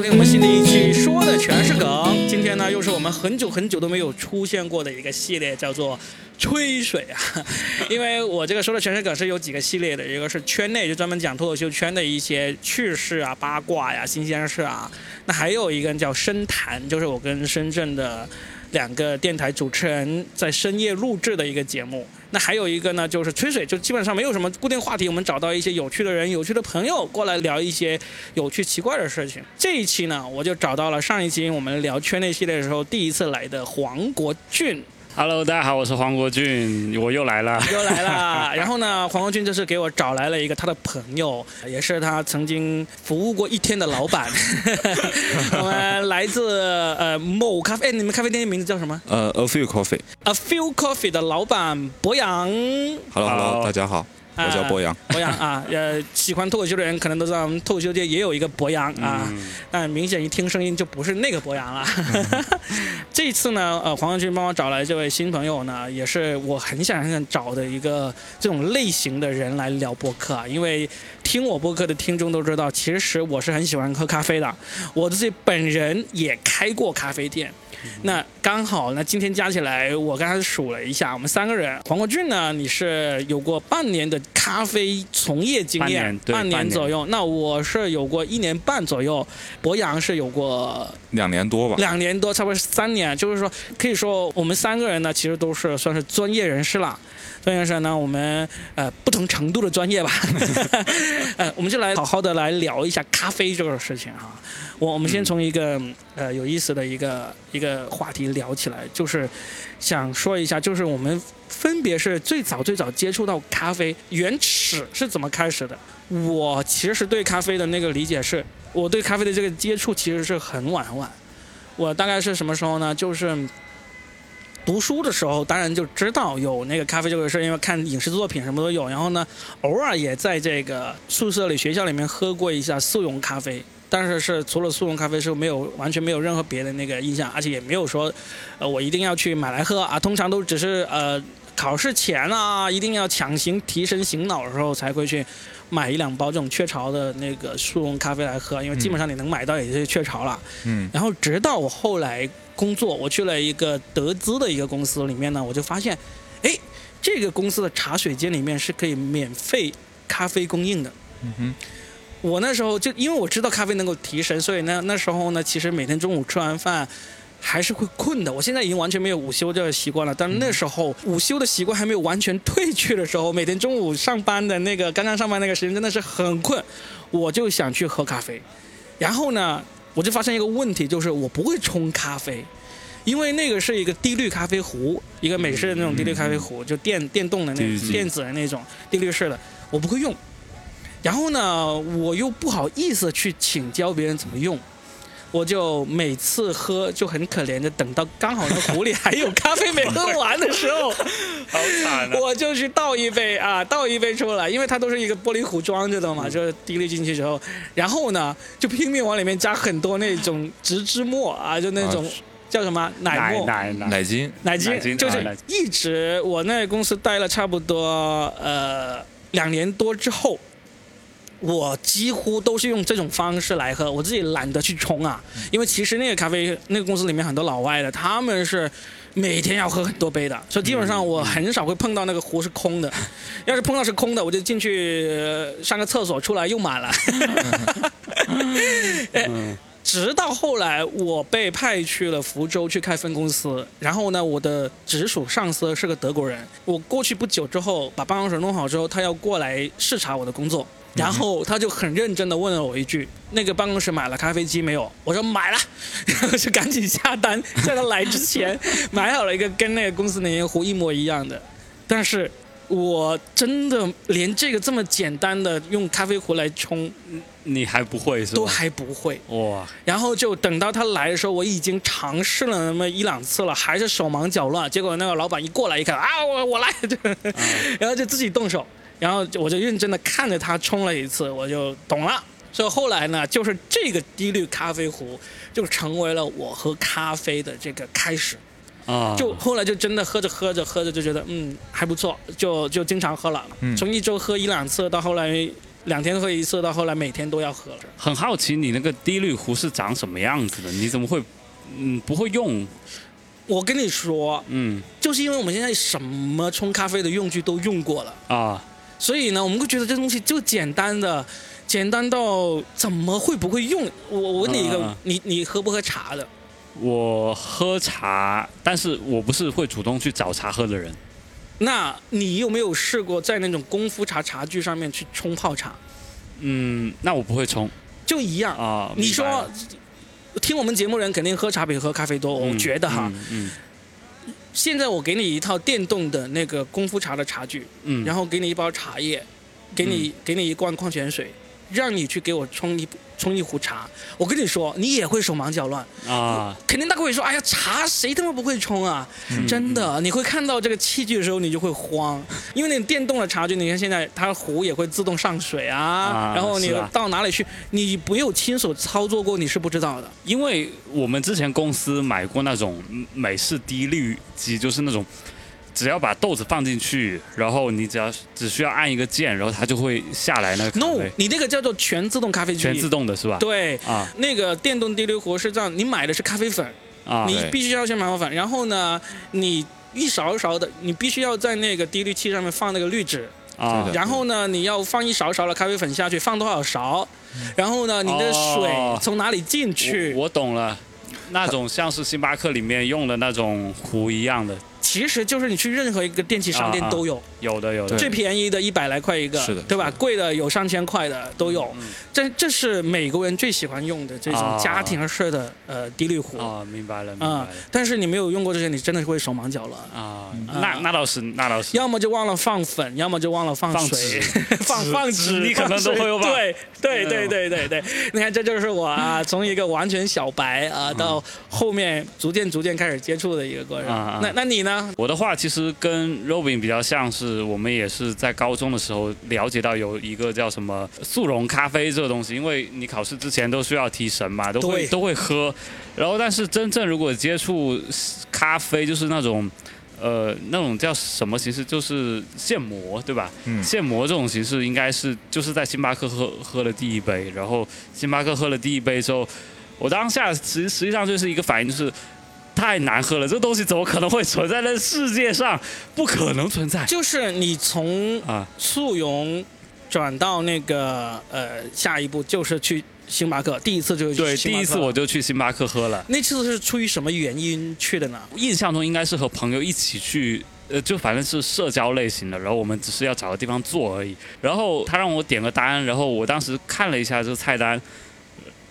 收听我们新的一期，说的全是梗。今天呢，又是我们很久很久都没有出现过的一个系列，叫做吹水啊。因为我这个说的全是梗是有几个系列的，一个是圈内，就专门讲脱口秀圈的一些趣事啊、八卦呀、新鲜事啊。那还有一个叫深谈，就是我跟深圳的两个电台主持人在深夜录制的一个节目。那还有一个呢，就是吹水，就基本上没有什么固定话题，我们找到一些有趣的人、有趣的朋友过来聊一些有趣奇怪的事情。这一期呢，我就找到了上一期我们聊圈内系列的时候第一次来的黄国俊。Hello，大家好，我是黄国俊，我又来了。又来了。然后呢，黄国俊就是给我找来了一个他的朋友，也是他曾经服务过一天的老板。我们来自呃某咖啡，哎，你们咖啡店名字叫什么呃，A few coffee。？A Few Coffee 的老板博洋。Hello，Hello，Hello 大家好，我叫博洋。博洋啊，呃，喜欢脱口秀的人可能都知道，我们脱口秀界也有一个博洋啊，嗯但明显一听声音就不是那个博洋了。这一次呢，呃，黄文军帮我找来这位新朋友呢，也是我很想很想找的一个这种类型的人来聊播客啊，因为听我播客的听众都知道，其实我是很喜欢喝咖啡的，我自己本人也开过咖啡店。那刚好，那今天加起来，我刚才数了一下，我们三个人，黄国俊呢，你是有过半年的咖啡从业经验，半年半年左右。那我是有过一年半左右，博洋是有过两年多吧。两年多，差不多三年。就是说，可以说我们三个人呢，其实都是算是专业人士了。专业人士呢，我们呃不同程度的专业吧，呃，我们就来好好的来聊一下咖啡这个事情哈。我我们先从一个呃有意思的一个一个话题聊起来，就是想说一下，就是我们分别是最早最早接触到咖啡原始是怎么开始的。我其实对咖啡的那个理解是，我对咖啡的这个接触其实是很晚很晚。我大概是什么时候呢？就是读书的时候，当然就知道有那个咖啡这个事，因为看影视作品什么都有。然后呢，偶尔也在这个宿舍里、学校里面喝过一下速溶咖啡，但是是除了速溶咖啡是没有完全没有任何别的那个印象，而且也没有说，呃，我一定要去买来喝啊。通常都只是呃考试前啊，一定要强行提神醒脑的时候才会去买一两包这种雀巢的那个速溶咖啡来喝，因为基本上你能买到也就是雀巢了。嗯然后直到我后来工作，我去了一个德资的一个公司里面呢，我就发现，哎，这个公司的茶水间里面是可以免费咖啡供应的。嗯哼，我那时候就因为我知道咖啡能够提神，所以呢那时候呢，其实每天中午吃完饭。还是会困的。我现在已经完全没有午休这个习惯了，但是那时候午休的习惯还没有完全褪去的时候，每天中午上班的那个刚刚上班那个时间真的是很困，我就想去喝咖啡。然后呢，我就发现一个问题，就是我不会冲咖啡，因为那个是一个滴滤咖啡壶，一个美式的那种滴滤咖啡壶，就电电动的那种电子的那种滴滤式的，我不会用。然后呢，我又不好意思去请教别人怎么用，我就每次喝就很可怜的，等到刚好那壶里还有咖啡没喝完的时候，好惨啊！我就去倒一杯啊，倒一杯出来，因为它都是一个玻璃壶装着的嘛，就是滴滤进去之后，然后呢就拼命往里面加很多那种植脂末啊，就那种、啊叫什么奶奶沫。奶奶，奶精。奶精就是一直我那公司待了差不多呃两年多之后，我几乎都是用这种方式来喝，我自己懒得去冲啊，因为其实那个咖啡那个公司里面很多老外的，他们是每天要喝很多杯的，所以基本上我很少会碰到那个壶是空的，要是碰到是空的，我就进去呃上个厕所，出来又满了。嗯。直到后来我被派去了福州去开分公司，然后呢，我的直属上司是个德国人。我过去不久之后，把办公室弄好之后，他要过来视察我的工作，然后他就很认真的问了我一句：“那个办公室买了咖啡机没有？”我说买了，然后就赶紧下单，在他来之前买好了一个跟那个公司那个壶一模一样的，但是。我真的连这个这么简单的用咖啡壶来冲你还不会是吧？都还不会，哇，然后就等到他来的时候，我已经尝试了那么一两次了，还是手忙脚乱。结果那个老板一过来一看啊，我我来，就 然后就自己动手，然后我就认真的看着他冲了一次，我就懂了。所以后来呢，就是这个滴滤咖啡壶就成为了我喝咖啡的这个开始。啊，就后来就真的喝着喝着喝着就觉得嗯还不错，就就经常喝了，嗯从一周喝一两次到后来两天喝一次，到后来每天都要喝了。很好奇你那个滴滤壶是长什么样子的？你怎么会嗯不会用？我跟你说，嗯就是因为我们现在什么冲咖啡的用具都用过了，啊所以呢，我们会觉得这东西就简单的，简单到怎么会不会用？我我问你一个，嗯嗯嗯你你喝不喝茶的？我喝茶，但是我不是会主动去找茶喝的人。那你有没有试过在那种功夫茶茶具上面去冲泡茶？嗯，那我不会冲就一样。啊。你说听我们节目人肯定喝茶比喝咖啡多，我嗯觉得哈。嗯现在我给你一套电动的那个功夫茶的茶具，嗯，然后给你一包茶叶，给你、给你一罐矿泉水，让你去给我冲一冲一壶茶。我跟你说，你也会手忙脚乱，啊，肯定大哥会说：“哎呀，茶谁他妈不会冲啊？”嗯真的，你会看到这个器具的时候，你就会慌，因为那种电动的茶具，你看现在它壶也会自动上水啊，啊然后你到哪里去，你没有亲手操作过，你是不知道的。因为我们之前公司买过那种美式滴滤机，就是那种只要把豆子放进去，然后你只要只需要按一个键，然后它就会下来那个咖 No，你那个叫做全自动咖啡机，全自动的是吧？对。啊。那个电动滴滤壶是这样，你买的是咖啡粉，啊你必须要先买好粉，然后呢，你一勺一勺的，你必须要在那个滴滤器上面放那个滤纸，啊。然后呢，你要放一勺勺的咖啡粉下去，放多少勺，然后呢，你的水哦。从哪里进去？我我懂了，那种像是星巴克里面用的那种壶一样的，其实就是你去任何一个电器商店啊啊。都有，有的有的。最便宜的一百来块一个，是的对吧？贵的有上千块的都有。嗯这这是美国人最喜欢用的这种啊。家庭式的呃滴滤壶。啊，明白了明白啊了，但是你没有用过这些，你真的会手忙脚乱。啊，那那倒是那倒是，要么就忘了放粉，要么就忘了放放水，放纸 放纸，你可能都会有吧。放水对对嗯。对对对对，你看这就是我啊，从一个完全小白啊，到后面逐渐逐渐开始接触的一个过程。那那你呢？我的话其实跟 Robin 比较像是，我们也是在高中的时候了解到有一个叫什么速溶咖啡这个东西，因为你考试之前都需要提神嘛，都会都会喝。然后，但是真正如果接触咖啡，就是那种。呃，那种叫什么形式？就是现磨，对吧？嗯现磨这种形式应该是就是在星巴克喝喝了第一杯，然后星巴克喝了第一杯之后，我当下实实际上就是一个反应，就是太难喝了，这东西怎么可能会存在在世界上？不可能存在就是你从啊！速溶转到那个呃下一步就是去星巴克，第一次就去对，第一次我就去星巴克喝了，那次是出于什么原因去的呢？印象中应该是和朋友一起去。呃，就反正是社交类型的，然后我们只是要找个地方坐而已。然后他让我点个单，然后我当时看了一下这个菜单，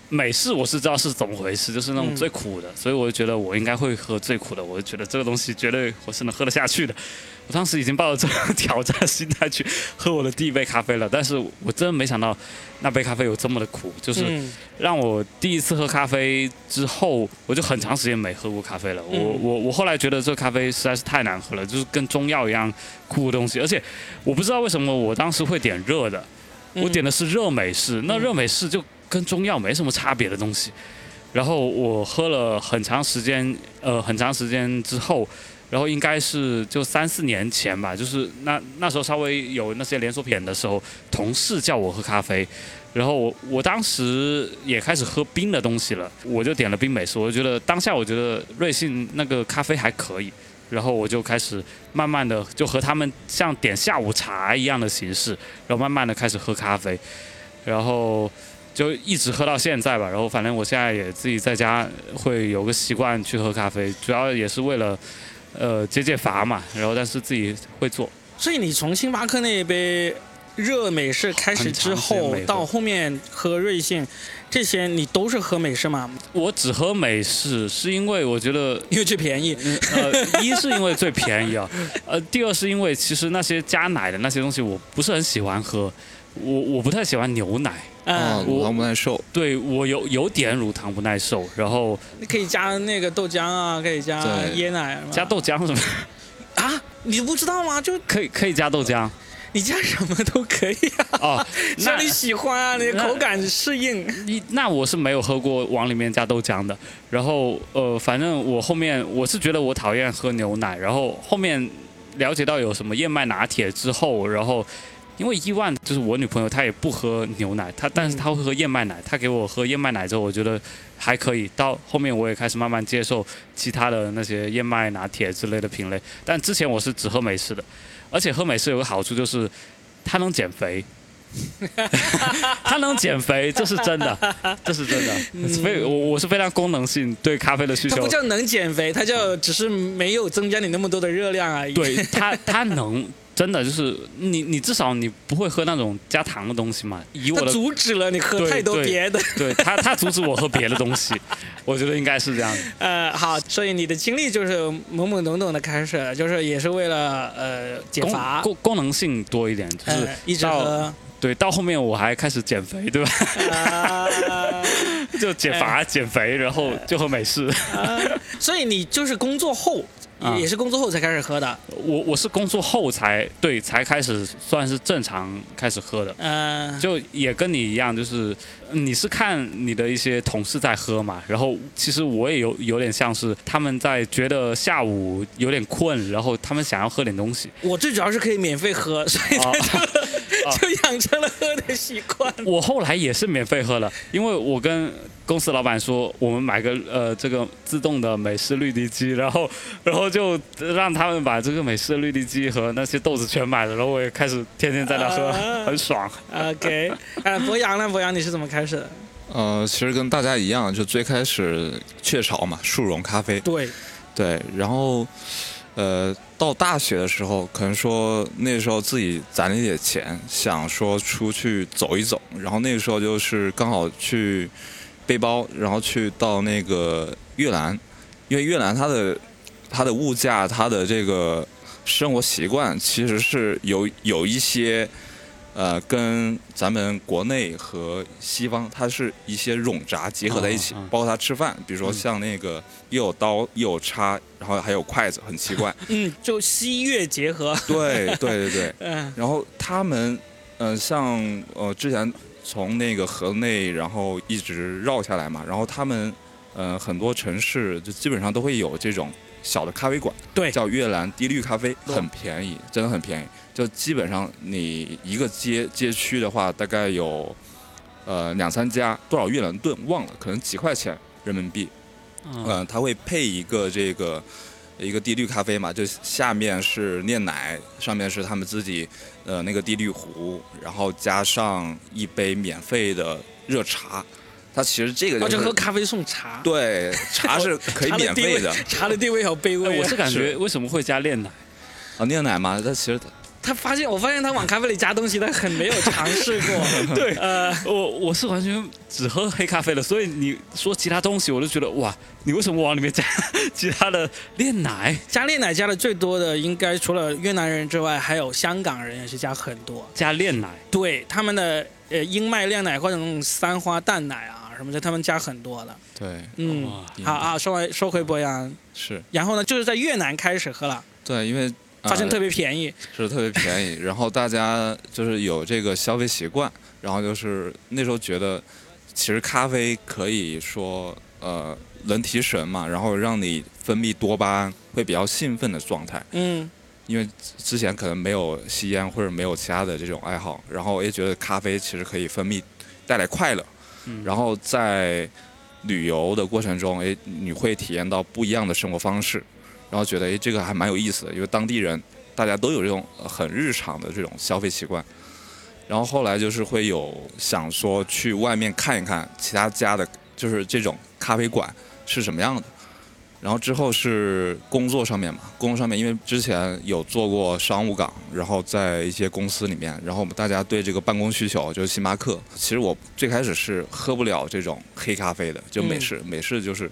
美式我是知道是怎么回事，就是那种嗯最苦的，所以我就觉得我应该会喝最苦的，我就觉得这个东西绝对我是能喝得下去的。我当时已经抱着这种挑战心态去喝我的第一杯咖啡了，但是我真的没想到那杯咖啡有这么的苦，就是嗯让我第一次喝咖啡之后，我就很长时间没喝过咖啡了。我嗯我我后来觉得这咖啡实在是太难喝了，就是跟中药一样苦的东西，而且我不知道为什么我当时会点热的，嗯我点的是热美式，那热美式就跟中药没什么差别的东西。然后我喝了很长时间，呃，很长时间之后，然后应该是就三四年前吧，就是那那时候稍微有那些连锁品的时候，同事叫我喝咖啡，然后我我当时也开始喝冰的东西了，我就点了冰美式，我觉得当下我觉得瑞幸那个咖啡还可以，然后我就开始慢慢的就和他们像点下午茶一样的形式，然后慢慢的开始喝咖啡，然后就一直喝到现在吧。然后反正我现在也自己在家会有个习惯去喝咖啡，主要也是为了呃解解乏嘛。然后但是自己会做，所以你从星巴克那一杯热美式开始之后到后面喝瑞幸，这些你都是喝美式吗？我只喝美式是因为我觉得因为最便宜。呃，一是因为最便宜啊，呃，第二是因为其实那些加奶的那些东西我不是很喜欢喝，我我不太喜欢牛奶，啊，嗯，乳糖不耐受，对我有有点乳糖不耐受，然后你可以加那个豆浆啊，可以加椰奶嘛。加豆浆什么啊，你不知道吗？就可以可以加豆浆。你加什么都可以啊，哦，那你喜欢啊，你的口感适应。你那我是没有喝过往里面加豆浆的，然后呃，反正我后面我是觉得我讨厌喝牛奶，然后后面了解到有什么燕麦拿铁之后，然后因为伊万就是我女朋友，她也不喝牛奶，她但是她会喝燕麦奶。她给我喝燕麦奶之后，我觉得还可以。到后面我也开始慢慢接受其他的那些燕麦拿铁之类的品类。但之前我是只喝美式的，而且喝美式有个好处就是它能减肥。它能减肥，这是真的，这是真的。非我我是非常功能性对咖啡的需求。它不叫能减肥，它叫只是没有增加你那么多的热量而已。对它，它能。真的就是你，你至少你不会喝那种加糖的东西嘛？以我的阻止了你喝太多别的。对他，他阻止我喝别的东西，我觉得应该是这样。呃，好，所以你的经历就是懵懵懂懂的开始，就是也是为了呃减乏，功功能性多一点，就是一直喝。对，到后面我还开始减肥，对吧？就减乏减肥，然后就喝美式。所以你就是工作后。也是工作后才开始喝的，我我是工作后才对才开始算是正常开始喝的，嗯，就也跟你一样，就是你是看你的一些同事在喝嘛，然后其实我也有有点像是他们在觉得下午有点困，然后他们想要喝点东西。我最主要是可以免费喝，所以就养成了喝的习惯。我后来也是免费喝了，因为我跟。公司老板说：“我们买个呃这个自动的美式滤滴机，然后 然后就让他们把这个美式滤滴机和那些豆子全买了，然后我也开始天天在那喝，很爽。” OK，呃，博洋呢？博洋你是怎么开始的？呃，其实跟大家一样，就最开始雀巢嘛，速溶咖啡。对，对，然后呃到大学的时候，可能说那时候自己攒了一点钱，想说出去走一走，然后那个时候就是刚好去。背包，然后去到那个越南，因为越南它的它的物价，它的这个生活习惯其实是有有一些呃跟咱们国内和西方它是一些冗杂结合在一起，包括他吃饭，比如说像那个又有刀又有叉，然后还有筷子，很奇怪。嗯，就西越结合。对对对对。嗯。然后他们嗯，像呃之前。从那个河内，然后一直绕下来嘛，然后他们，呃，很多城市就基本上都会有这种小的咖啡馆，对，叫越南滴绿咖啡，很便宜，真的很便宜。就基本上你一个街街区的话，大概有，呃，两三家，多少越南盾忘了，可能几块钱人民币，嗯，他会配一个这个。一个滴滤咖啡嘛，就下面是炼奶，上面是他们自己呃那个滴滤壶，然后加上一杯免费的热茶。它其实这个就是喝咖啡送茶，对，茶是 可以免费的。茶的地位好卑微，我是感觉为什么会加炼奶啊？炼奶嘛，它其实。他发现，我发现他往咖啡里加东西，他很没有尝试过。对，呃，我我是完全只喝黑咖啡的，所以你说其他东西，我都觉得哇，你为什么往里面加其他的炼奶？加炼奶加的最多的，应该除了越南人之外，还有香港人也是加很多。加炼奶？对，他们的呃英麦炼奶或者那种三花淡奶啊什么的，他们加很多的。对，嗯，好啊，说完说回博洋是，然后呢，就是在越南开始喝了。对，因为。发现特别便宜，是特别便宜。然后大家就是有这个消费习惯，然后就是那时候觉得，其实咖啡可以说呃能提神嘛，然后让你分泌多巴胺，会比较兴奋的状态。嗯。因为之前可能没有吸烟或者没有其他的这种爱好，然后也觉得咖啡其实可以分泌带来快乐。嗯。然后在旅游的过程中，哎，你会体验到不一样的生活方式。然后觉得哎，这个还蛮有意思的，因为当地人大家都有这种很日常的这种消费习惯。然后后来就是会有想说去外面看一看其他家的，就是这种咖啡馆是什么样的。然后之后是工作上面嘛，工作上面因为之前有做过商务岗，然后在一些公司里面，然后大家对这个办公需求就是星巴克。其实我最开始是喝不了这种黑咖啡的，就美式，美式就是。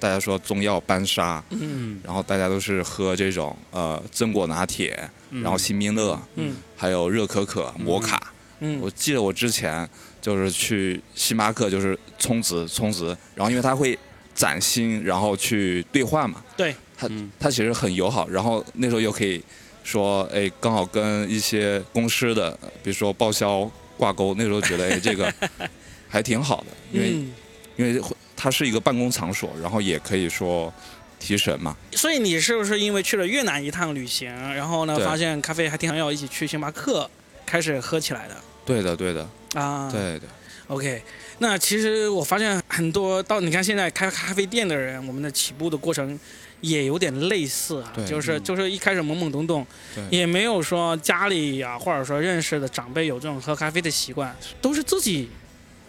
大家说中药班沙，嗯，然后大家都是喝这种呃榛果拿铁，然后新冰乐，嗯，还有热可可、摩卡，嗯，我记得我之前就是去星巴克就是充值充值，然后因为它会攒星，然后去兑换嘛，对，它它其实很友好，然后那时候又可以说哎刚好跟一些公司的比如说报销挂钩，那时候觉得哎这个 还挺好的，因为因为。它是一个办公场所，然后也可以说提神嘛。所以你是不是因为去了越南一趟旅行，然后呢发现咖啡还挺想要，一起去星巴克开始喝起来的？对的，对的，啊。对的，OK，那其实我发现很多到你看现在开咖啡店的人，我们的起步的过程也有点类似啊，就是嗯。就是一开始懵懵懂懂，也没有说家里啊、或者说认识的长辈有这种喝咖啡的习惯，都是自己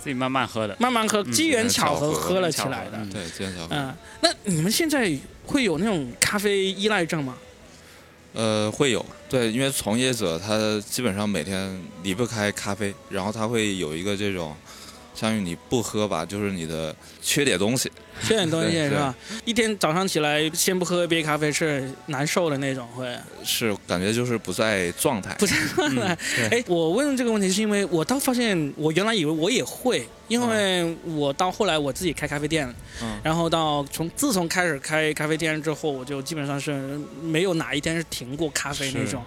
自己慢慢喝的。慢慢喝，嗯机缘巧合机缘巧合喝了起来的。对，机缘巧合嗯，那你们现在会有那种咖啡依赖症吗？呃，会有对，因为从业者他基本上每天离不开咖啡，然后他会有一个这种，相当于你不喝吧，就是你的缺点东西。缺点东西是吧？一天早上起来先不喝一杯咖啡是难受的那种，会。是感觉就是不在状态。不在状态哎，我问这个问题是因为我倒发现，我原来以为我也会，因为我到后来我自己开咖啡店，嗯然后到从自从开始开咖啡店之后，我就基本上是没有哪一天是停过咖啡那种。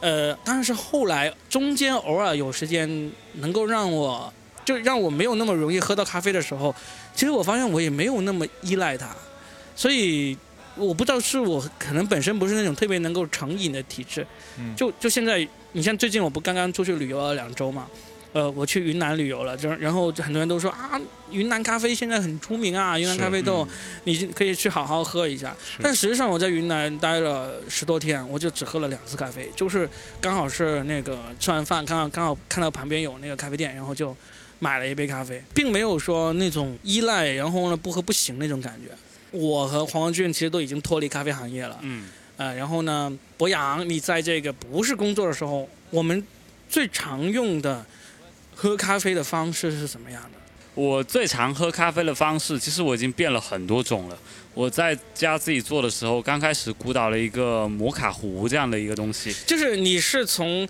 呃，但是后来中间偶尔有时间能够让我，就让我没有那么容易喝到咖啡的时候，其实我发现我也没有那么依赖它，所以我不知道是我可能本身不是那种特别能够成瘾的体质，嗯。就就现在，你像最近我不刚刚出去旅游了两周嘛，呃，我去云南旅游了，就然后很多人都说啊，云南咖啡现在很出名啊，云南咖啡豆嗯。你可以去好好喝一下。但实际上我在云南待了十多天，我就只喝了两次咖啡，就是刚好是那个吃完饭，刚好刚好看到旁边有那个咖啡店，然后就买了一杯咖啡，并没有说那种依赖，然后呢不喝不行那种感觉。我和黄文俊其实都已经脱离咖啡行业了，嗯，呃，然后呢，博洋，你在这个不是工作的时候，我们最常用的喝咖啡的方式是什么样的？我最常喝咖啡的方式，其实我已经变了很多种了。我在家自己做的时候，刚开始鼓捣了一个摩卡壶这样的一个东西，就是你是从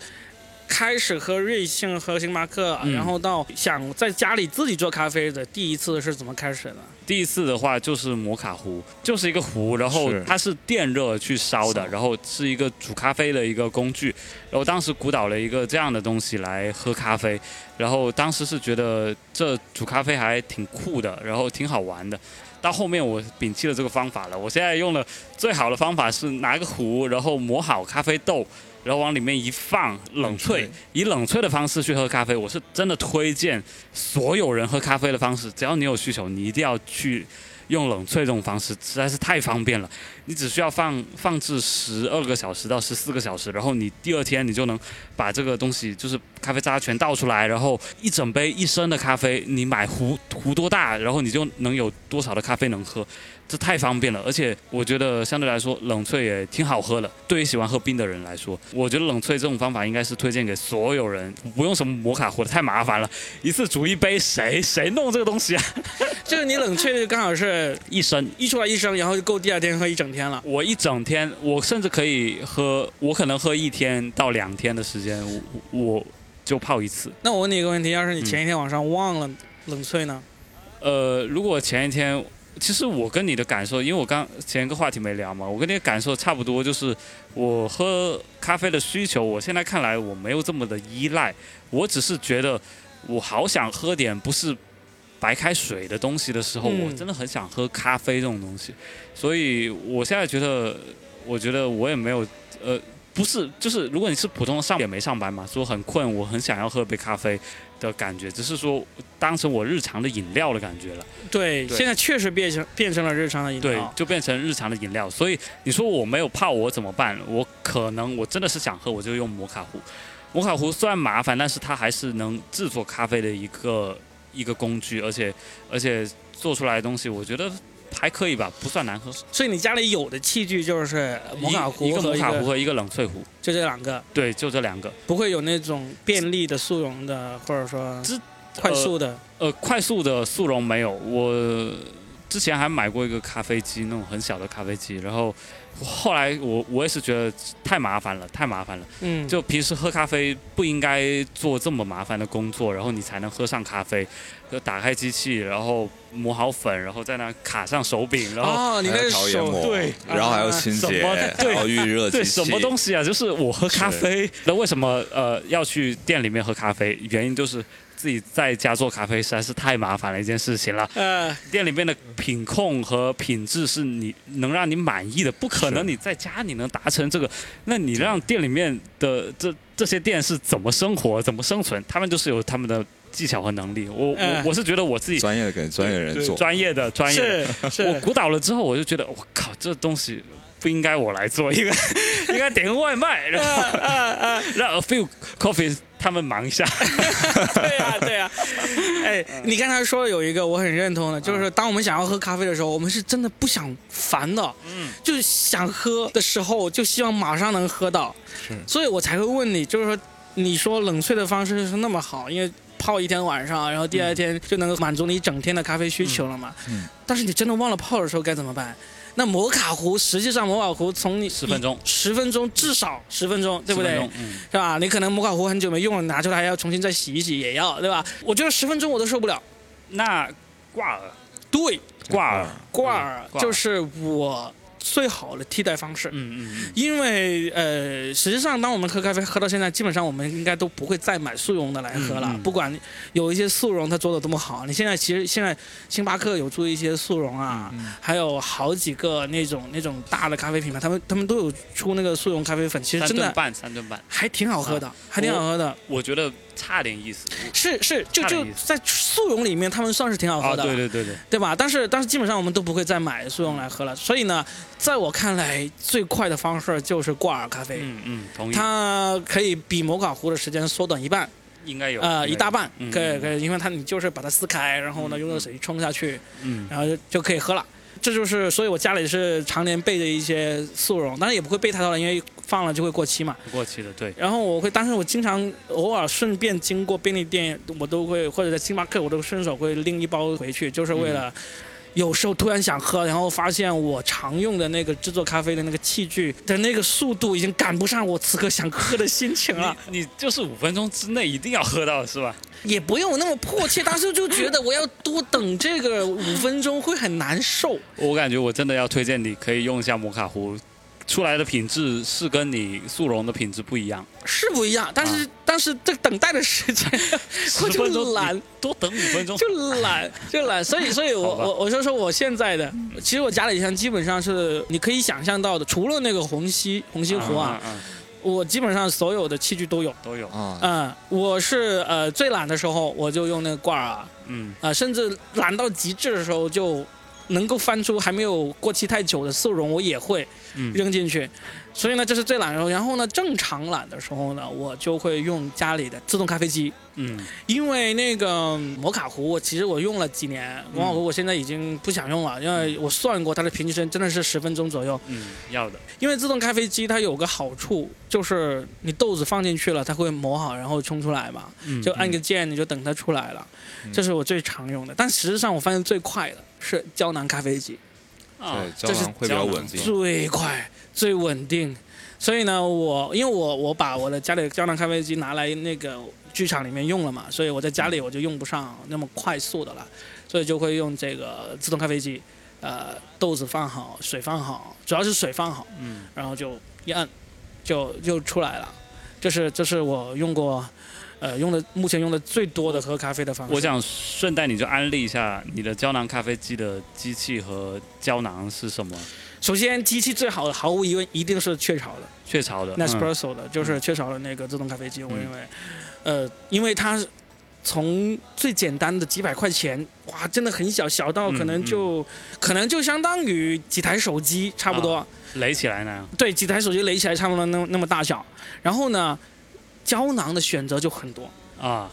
开始喝瑞幸、喝星巴克，嗯然后到想在家里自己做咖啡的第一次是怎么开始的？第一次的话就是摩卡壶，就是一个壶，然后它是电热去烧的，然后是一个煮咖啡的一个工具。然后当时鼓捣了一个这样的东西来喝咖啡，然后当时是觉得这煮咖啡还挺酷的，然后挺好玩的。到后面我摒弃了这个方法了，我现在用了最好的方法是拿一个壶，然后磨好咖啡豆，然后往里面一放，冷萃，以冷萃的方式去喝咖啡。我是真的推荐所有人喝咖啡的方式，只要你有需求，你一定要去用冷萃这种方式，实在是太方便了。你只需要放放置十二个小时到十四个小时，然后你第二天你就能把这个东西就是咖啡渣全倒出来，然后一整杯一升的咖啡，你买壶壶多大，然后你就能有多少的咖啡能喝。这太方便了，而且我觉得相对来说冷萃也挺好喝的。对于喜欢喝冰的人来说，我觉得冷萃这种方法应该是推荐给所有人，不用什么摩卡壶的，太麻烦了，一次煮一杯，谁谁弄这个东西啊？就是你冷萃的刚好是一升，一出来一升，然后就够第二天喝一整天了。我一整天，我甚至可以喝，我可能喝一天到两天的时间，我我就泡一次。那我问你一个问题，要是你嗯前一天晚上忘了冷萃呢？呃，如果前一天，其实我跟你的感受，因为我刚前一个话题没聊嘛，我跟你的感受差不多，就是我喝咖啡的需求，我现在看来我没有这么的依赖，我只是觉得我好想喝点不是白开水的东西的时候，嗯我真的很想喝咖啡这种东西，所以我现在觉得，我觉得我也没有呃。不是，就是如果你是普通的上也没上班嘛，说很困，我很想要喝杯咖啡的感觉，只是说当成我日常的饮料的感觉了。对，对现在确实变成变成了日常的饮对料，。就变成日常的饮料。所以你说我没有泡，我怎么办？我可能我真的是想喝，我就用摩卡壶。摩卡壶虽然麻烦，但是它还是能制作咖啡的一个一个工具，而且而且做出来的东西，我觉得还可以吧，不算难喝。所以你家里有的器具就是摩卡壶一一个摩卡壶和一个冷萃壶，就这两个，对，就这两个。不会有那种便利的速溶的，或者说这快速的。呃，快速的速溶没有，我之前还买过一个咖啡机，那种很小的咖啡机，然后后来我我也是觉得太麻烦了，太麻烦了。嗯，就平时喝咖啡不应该做这么麻烦的工作，然后你才能喝上咖啡。就打开机器，然后磨好粉，然后在那卡上手柄，然后、哦，你还那个手要调研磨，对然后还要清洁，什么的对还要预热对机器，什么东西啊？就是我喝咖啡，那为什么呃要去店里面喝咖啡？原因就是自己在家做咖啡实在是太麻烦了一件事情了。呃，店里面的品控和品质是你能让你满意的，不可可能你在家你能达成这个，那你让店里面的这这些店是怎么生活、怎么生存？他们就是有他们的技巧和能力。我嗯我我是觉得我自己专业的给专业人做，专业的专业的，是是，我鼓捣了之后，我就觉得我靠，这东西不应该我来做，应该应该点个外卖，然后啊啊，让 A few coffee 他们忙一下。对呀、对呀、哎，你刚才说有一个我很认同的，就是当我们想要喝咖啡的时候，我们是真的不想烦的，嗯，就是想喝的时候就希望马上能喝到，是所以我才会问你，就是说你说冷萃的方式是那么好，因为。泡一天晚上，然后第二天就能够满足你一整天的咖啡需求了嘛？嗯但是你真的忘了泡的时候该怎么办？那摩卡壶实际上摩卡壶从你10分钟十分钟至少十分钟，对不对？10分钟嗯，是吧？你可能摩卡壶很久没用了，拿出来还要重新再洗一洗，也要，对吧？我觉得十分钟我都受不了。那挂耳对，挂耳挂耳就是我最好的替代方式。嗯嗯嗯，因为呃，实际上，当我们喝咖啡喝到现在，基本上我们应该都不会再买速溶的来喝了。嗯嗯不管有一些速溶它做的多么好，你现在其实现在星巴克有做一些速溶啊，嗯还有好几个那种那种大的咖啡品牌，他们他们都有出那个速溶咖啡粉，其实真的三顿半，三顿半，还挺好喝的，还挺好喝的。我觉得差点意思。是是，就就在速溶里面，他们算是挺好喝啊，的，对对对对，对吧？但是但是基本上我们都不会再买速溶来喝了。所以呢，在我看来，最快的方式就是挂耳咖啡，嗯嗯，同意，它可以比摩卡壶的时间缩短一半，应该有呃，一大，半，嗯可以可以，因为它你就是把它撕开，然后呢用热水冲下去，嗯然后就就可以喝了。这就是，所以我家里是常年备着一些速溶，当然也不会备太多了，因为放了就会过期嘛。过期的，对，然后我会，但是我经常偶尔顺便经过便利店，我都会或者在星巴克，我都顺手会拎一包回去，就是为了有时候突然想喝，然后发现我常用的那个制作咖啡的那个器具的那个速度已经赶不上我此刻想喝的心情了，你你就是五分钟之内一定要喝到，是吧？也不用那么迫切，当时就觉得我要多等这个五分钟会很难受。我感觉我真的要推荐你可以用一下摩卡壶，出来的品质是跟你速溶的品质不一样。是不一样，但是、但是这等待的时间 我10分钟就懒，多等五分钟，就懒，就懒，所以，所以我我我就说我现在的，其实我家里现在基本上是你可以想象到的，除了那个虹吸虹吸壶啊，嗯，嗯嗯我基本上所有的器具都有。都有，啊，嗯，我是呃最懒的时候我就用那个挂耳啊，嗯。啊、甚至懒到极致的时候就能够翻出还没有过期太久的速溶，我也会嗯扔进去。所以呢，这是最懒的时候。然后呢，正常懒的时候呢，我就会用家里的自动咖啡机。嗯因为那个摩卡壶，我其实我用了几年，摩卡壶我现在已经不想用了，因为我算过它的平均时间真的是十分钟左右。嗯，要的，因为自动咖啡机它有个好处，就是你豆子放进去了，它会磨好，然后冲出来嘛，嗯就按个键你就等它出来了，这是我最常用的。但实际上我发现最快的是胶囊咖啡机，啊对，胶囊会比较稳定。最快最稳定。所以呢，我因为我我把我的家里的胶囊咖啡机拿来那个剧场里面用了嘛，所以我在家里我就用不上那么快速的了，所以就会用这个自动咖啡机，呃，豆子放好，水放好，主要是水放好，嗯然后就一按，就就出来了。这是这是我用过，呃，用的目前用的最多的喝咖啡的方式。我想顺带你就安利一下你的胶囊咖啡机的机器和胶囊是什么？首先机器最好的毫无疑问一定是雀巢的。雀巢的，嗯 Nespresso 的，就是雀巢的那个自动咖啡机，我认为，呃，因为它从最简单的几百块钱，哇，真的很小，小到可能就、可能就相当于几台手机差不多，垒起来那样。对，几台手机垒起来差不多那那么大小。然后呢，胶囊的选择就很多。啊，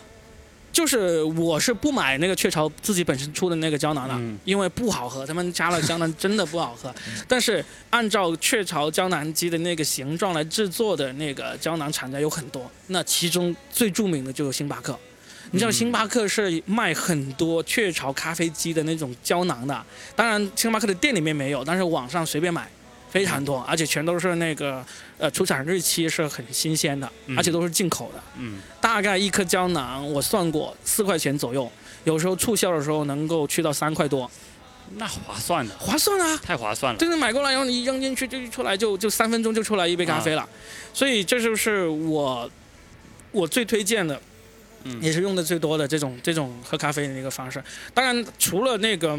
就是我是不买那个雀巢自己本身出的那个胶囊的，嗯因为不好喝，他们加了胶囊真的不好喝。但是按照雀巢胶囊机的那个形状来制作的那个胶囊厂家有很多，那其中最著名的就有星巴克。你知道星巴克是卖很多雀巢咖啡机的那种胶囊的，当然星巴克的店里面没有，但是网上随便买。非常多，而且全都是那个呃出厂日期是很新鲜的，嗯而且都是进口的。嗯大概一颗胶囊，我算过四块钱左右，有时候促销的时候能够去到三块多，那划算的，划算啊！太划算了。真的买过来，然后你一扔进去就一出来就就三分钟就出来一杯咖啡了，所以这就是我我最推荐的，嗯也是用的最多的这种这种喝咖啡的一个方式。当然，除了那个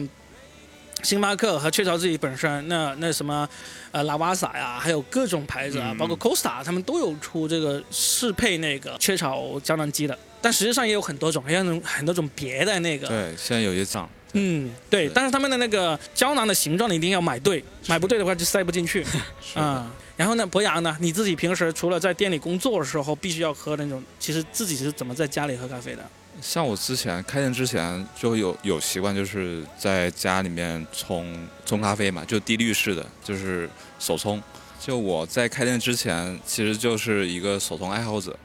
星巴克和雀巢自己本身，那那什么，呃，拉瓦萨呀，还有各种牌子啊，嗯包括 Costa，他们都有出这个适配那个雀巢胶囊机的。但实际上也有很多种，还有那种很多种别的那个。对，现在有些涨，嗯，对，对但是他们的那个胶囊的形状你一定要买对，买不对的话就塞不进去。是啊、然后呢，博洋呢，你自己平时除了在店里工作的时候必须要喝那种，其实自己是怎么在家里喝咖啡的？像我之前开店之前就有有习惯，就是在家里面冲冲咖啡嘛，就滴滤式的，就是手冲。就我在开店之前，其实就是一个手冲爱好者。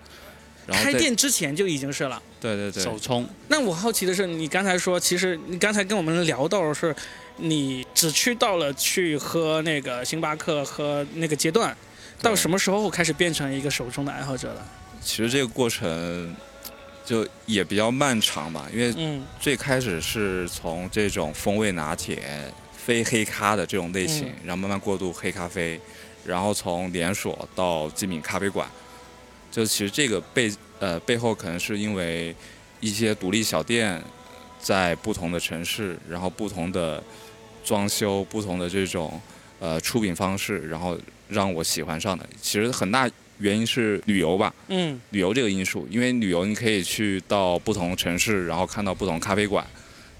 然后开店之前就已经是了。对对对，手冲，那我好奇的是，你刚才说，其实你刚才跟我们聊到的是，你只去到了去喝那个星巴克喝那个阶段，到什么时候开始变成一个手冲的爱好者了？其实这个过程就也比较漫长吧，因为嗯最开始是从这种风味拿铁、非黑咖的这种类型，嗯然后慢慢过渡黑咖啡，然后从连锁到精品咖啡馆。就其实这个背呃背后可能是因为一些独立小店在不同的城市，然后不同的装修、不同的这种呃出品方式，然后让我喜欢上的。其实很大原因是旅游吧，嗯。旅游这个因素，因为旅游你可以去到不同城市，然后看到不同咖啡馆，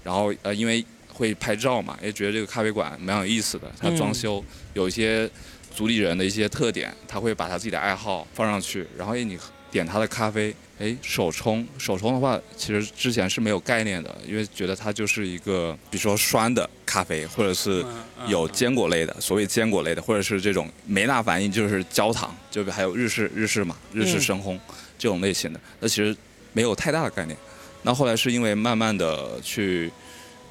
然后呃，因为会拍照嘛，也觉得这个咖啡馆蛮有意思的，它装修有一些主理人的一些特点，他会把他自己的爱好放上去，然后诶你点他的咖啡，哎，手冲，手冲的话，其实之前是没有概念的，因为觉得它就是一个，比如说酸的咖啡，或者是嗯有坚果类的，所谓坚果类的，或者是这种梅纳反应，就是焦糖，就还有日式日式嘛，日式深烘、这种类型的，那其实没有太大的概念。那后来是因为慢慢的去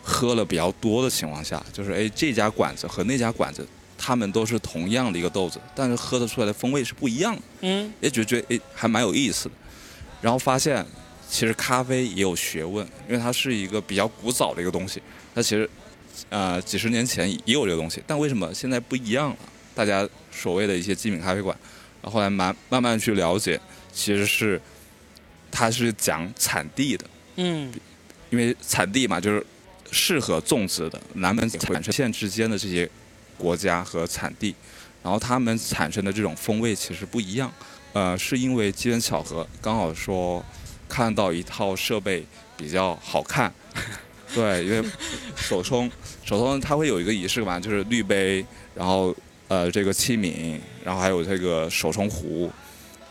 喝了比较多的情况下，就是哎这家馆子和那家馆子，他们都是同样的一个豆子，但是喝得出来的风味是不一样的，嗯也觉觉得哎还蛮有意思的。然后发现其实咖啡也有学问，因为它是一个比较古早的一个东西，它其实呃几十年前也有这个东西，但为什么现在不一样了？大家所谓的一些精品咖啡馆，然后后来慢慢慢去了解，其实是它是讲产地的，嗯因为产地嘛，就是适合种植的南门产生线之间的这些国家和产地，然后它们产生的这种风味其实不一样。呃，是因为机缘巧合，刚好说看到一套设备比较好看，对，因为手冲手冲它会有一个仪式感，就是滤杯，然后呃这个器皿，然后还有这个手冲壶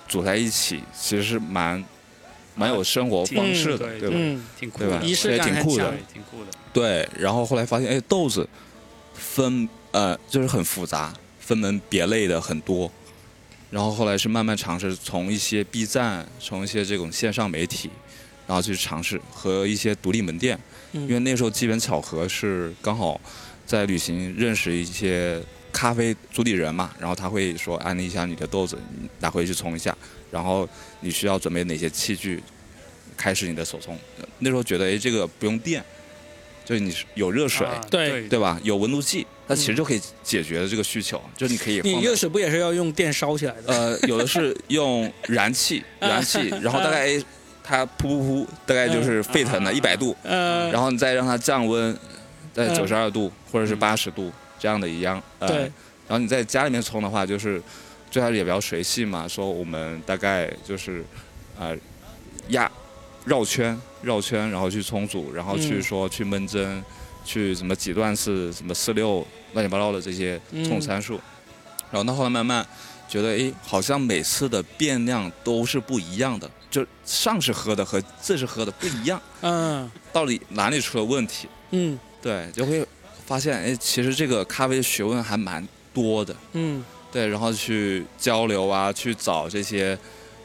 组在一起，其实是蛮蛮有生活方式的，嗯对吧？挺酷的，仪式感挺酷的。对，然后后来发现，哎，豆子分呃就是很复杂，分门别类的很多。然后后来是慢慢尝试从一些 B 站，从一些这种线上媒体，然后去尝试和一些独立门店，嗯因为那时候机缘巧合是刚好在旅行认识一些咖啡主理人嘛，然后他会说安利一下你的豆子，你拿回去冲一下，然后你需要准备哪些器具，开始你的手冲。那时候觉得哎这个不用电，就是你是有热水。啊对对吧？有温度计，它其实就可以解决这个需求，就是你可以你放热水不也是要用电烧起来的？呃，有的是用燃气，燃气，然后大概它噗噗噗，大概就是沸腾了嗯一百度，呃，然后你再让它降温，在嗯。九十二度或者是八十度这样的一样，呃，对，然后你在家里面冲的话，就是最开始也比较随性嘛，说我们大概就是呃压绕圈绕圈，然后去冲煮，然后去嗯。说去焖蒸，去什么几段式什么四六乱七八糟的这些冲嗯参数，然后到后来慢慢觉得哎，好像每次的变量都是不一样的，就上次喝的和这次喝的不一样，嗯。到底哪里出了问题？嗯。对，就会发现哎，其实这个咖啡学问还蛮多的。嗯。对，然后去交流啊，去找这些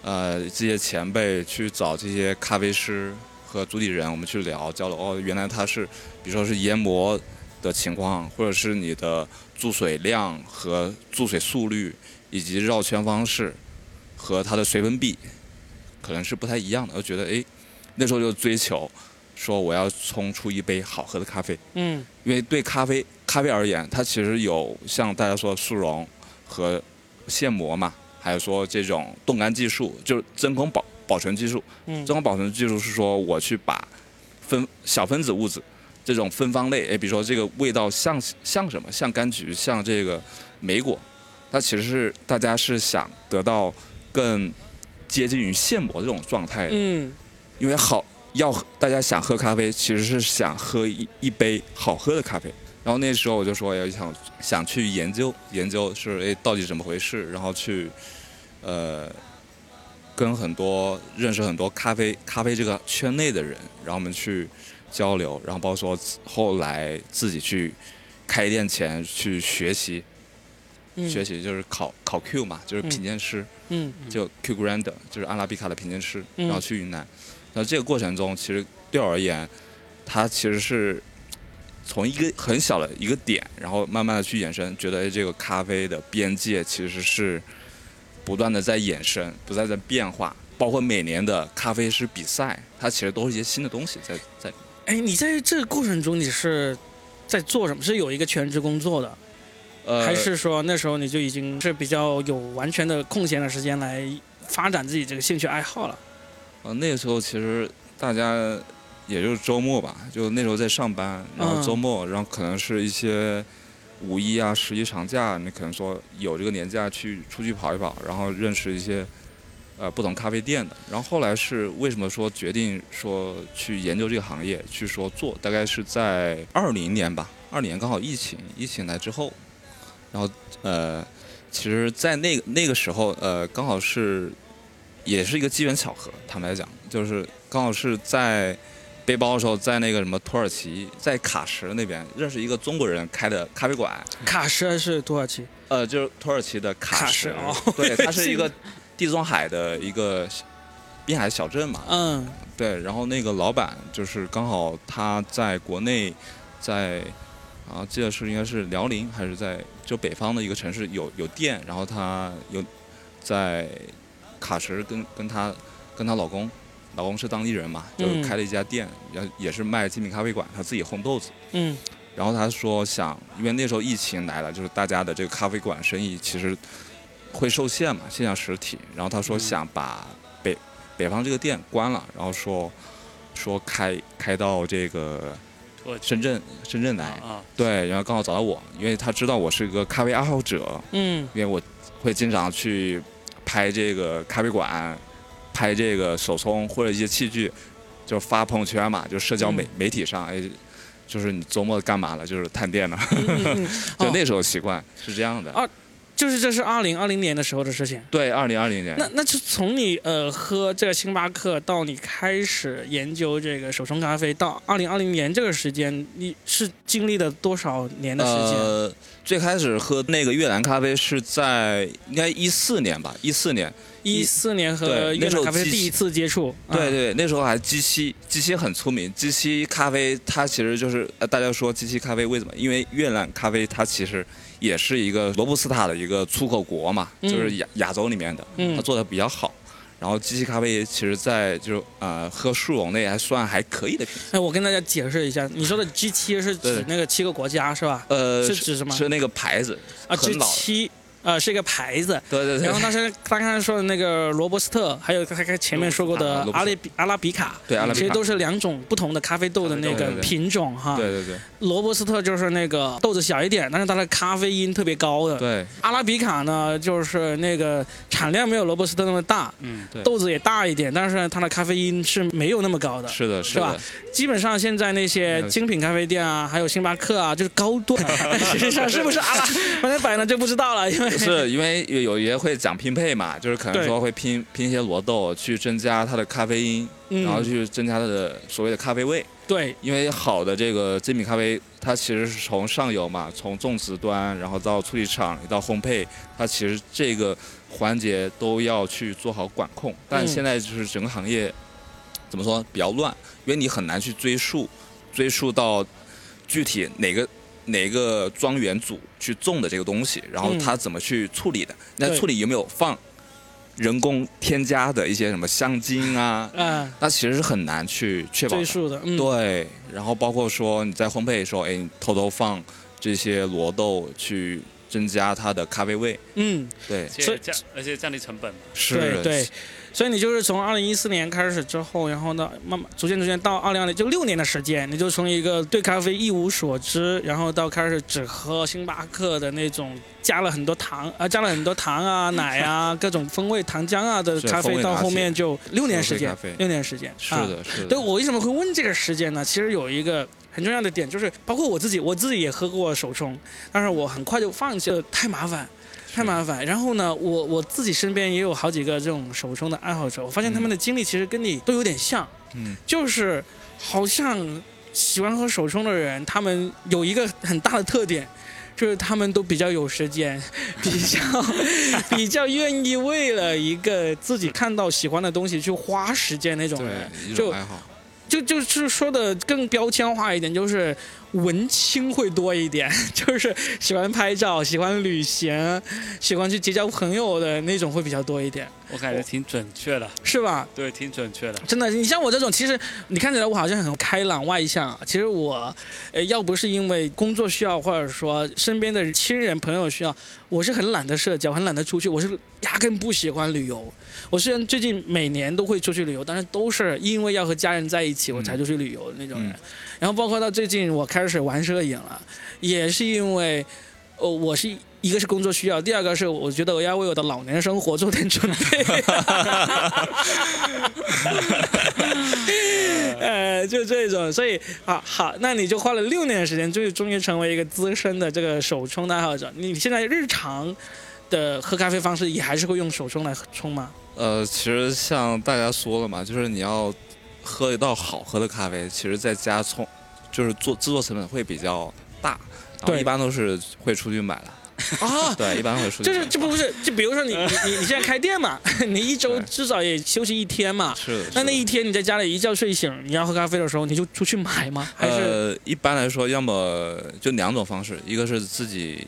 呃这些前辈，去找这些咖啡师和主理人，我们去聊交流。哦，原来他是，比如说是研磨的情况，或者是你的注水量和注水速率，以及绕圈方式和它的水粉比，可能是不太一样的。我觉得哎，那时候就追求说我要冲出一杯好喝的咖啡。嗯因为对咖啡咖啡而言，它其实有像大家说的速溶和现磨嘛，还有说这种冻干技术，就是真空保保存技术。嗯这种保存技术是说我去把分小分子物质这种芬芳类，哎，比如说这个味道像像什么？像柑橘，像这个莓果，它其实是大家是想得到更接近于现磨这种状态的，嗯因为好要大家想喝咖啡，其实是想喝一一杯好喝的咖啡。然后那时候我就说，要，想想去研究研究是哎到底怎么回事，然后去呃跟很多认识很多咖啡咖啡这个圈内的人，然后我们去交流，然后包括说后来自己去开店前去学习，嗯学习就是考考 Q 嘛，就是品鉴师。嗯就 Q Grander，就是阿拉比卡的品鉴师，嗯然后去云南。然后这个过程中，其实对我而言，它其实是从一个很小的一个点，然后慢慢的去延伸，觉得哎这个咖啡的边界其实是不断的在衍生，不断地在变化。包括每年的咖啡师比赛，它其实都是一些新的东西在在。哎，你在这个过程中你是在做什么？是有一个全职工作的，呃，还是说那时候你就已经是比较有完全的空闲的时间来发展自己这个兴趣爱好了？呃，那个时候其实大家也就是周末吧，就那时候在上班，然后嗯周末，然后可能是一些五一啊、十一长假，你可能说有这个年假去出去跑一跑，然后认识一些呃不同咖啡店的。然后后来是为什么说决定说去研究这个行业，去说做，大概是在二零年吧，二年刚好疫情，疫情来之后，然后呃，其实，在那个那个时候，呃，刚好是也是一个机缘巧合，坦白讲，就是刚好是在背包的时候，在那个什么土耳其，在卡什那边认识一个中国人开的咖啡馆，卡什还是土耳其？呃，就是土耳其的卡卡什，什哦。对，它是一个地中海的一个滨海小镇嘛，嗯。对，然后那个老板就是刚好他在国内，在啊记得是应该是辽宁还是在就北方的一个城市有有店，然后他有在卡什跟跟他跟她老公，老公是当地人嘛，就嗯开了一家店，也也是卖精品咖啡馆，他自己烘豆子。嗯。然后他说想，因为那时候疫情来了，就是大家的这个咖啡馆生意其实会受限嘛，线下实体。然后他说嗯。想把北北方这个店关了，然后说说开开到这个深圳深圳来，啊，对，然后刚好找到我，因为他知道我是一个咖啡爱好者，嗯。因为我会经常去拍这个咖啡馆，拍这个手冲或者一些器具，就发朋友圈嘛，就社交媒、嗯媒体上，哎，就是你周末干嘛了？就是探店了，嗯嗯嗯，哦就那时候习惯是这样的。啊就是这是二零二零年的时候的事情。对，二零二零年那，那就从你呃喝这个星巴克到你开始研究这个手冲咖啡到二零二零年这个时间，你是经历了多少年的时间？呃，最开始喝那个越南咖啡是在应该一四年吧，一四年。一四年和越南咖啡第一次接触，啊，对对，那时候还机器，机器很出名。机器咖啡它其实就是呃，大家说机器咖啡为什么？因为越南咖啡它其实也是一个罗布斯塔的一个出口国嘛，嗯就是亚亚洲里面的，嗯它做的比较好。然后机器咖啡其实在就是呃喝速溶类还算还可以的品牌。哎，我跟大家解释一下，你说的 G 七是指那个七个国家是吧？呃，是指什么是那个牌子，啊，G。七呃是一个牌子，对对对然后他是他刚才说的那个罗伯斯特，还有他他前面说过的阿拉比阿拉比卡，对阿拉比卡其实都是两种不同的咖啡豆的那个品种哈。对对对罗伯斯特就是那个豆子小一点，但是它的咖啡因特别高的。对阿拉比卡呢，就是那个产量没有罗伯斯特那么大，嗯，对豆子也大一点，但是它的咖啡因是没有那么高的。是的，是是吧的，基本上现在那些精品咖啡店啊，还有星巴克啊，就是高端。实际上是不是阿拉？反正摆了就不知道了，因为 是因为有有些会讲拼配嘛，就是可能说会拼拼一些罗豆去增加它的咖啡因，然后嗯，去增加它的所谓的咖啡味。对，因为好的这个精品咖啡，它其实是从上游嘛，从种植端，然后到处理厂，到烘焙，它其实这个环节都要去做好管控。但嗯现在就是整个行业怎么说比较乱，因为你很难去追溯，追溯到具体哪个哪个庄园主去种的这个东西，然后嗯。他怎么去处理的，那对。处理有没有放人工添加的一些什么香精啊？嗯，那其实是很难去确保的。追溯的，嗯，对，然后包括说你在烘焙的时候，哎，你偷偷放这些罗豆去增加它的咖啡味，嗯，对，所以降而且降低成本嘛。是。对对，所以你就是从二零一四年开始之后，然后呢，慢慢逐渐逐渐到二零二零就六年的时间，你就从一个对咖啡一无所知，然后到开始只喝星巴克的那种加了很多糖啊，加了很多糖啊、奶啊、各种风味糖浆啊的咖啡，到后面就六年时间，六年时间。啊是的，是的。对我为什么会问这个时间呢？其实有一个很重要的点，就是包括我自己，我自己也喝过手冲，但是我很快就放弃了，太麻烦。太麻烦，然后呢，我我自己身边也有好几个这种手冲的爱好者，我发现他们的经历其实跟你都有点像，嗯，就是好像喜欢喝手冲的人，他们有一个很大的特点，就是他们都比较有时间，比较 比较愿意为了一个自己看到喜欢的东西去花时间那种人，好。就就是说的更标签化一点，就是文青会多一点，就是喜欢拍照、喜欢旅行、喜欢去结交朋友的那种会比较多一点，我感觉挺准确的，是吧？对，挺准确的。真的，你像我这种，其实你看起来我好像很开朗外向啊，其实我，呃，要不是因为工作需要，或者说身边的亲人朋友需要，我是很懒得社交，很懒得出去，我是压根不喜欢旅游。我虽然最近每年都会出去旅游，但是都是因为要和家人在一起，我才出去旅游的那种人。嗯然后包括到最近我开始玩摄影了，也是因为，呃，我是一个是工作需要，第二个是我觉得我要为我的老年生活做点准备。呃，就这种，所以啊，好，那你就花了六年的时间，终于终于成为一个资深的这个手冲的爱好者。你现在日常的喝咖啡方式也还是会用手冲来冲吗？呃，其实像大家说了嘛，就是你要喝一道好喝的咖啡，其实在家冲，就是做制作成本会比较大，然后对一般都是会出去买的。啊，对，一般会出去就。是这不是就比如说你你你你现在开店嘛，你一周至少也休息一天嘛。是的。那那一天你在家里一觉睡醒，你要喝咖啡的时候，你就出去买吗？还是呃，一般来说，要么就两种方式，一个是自己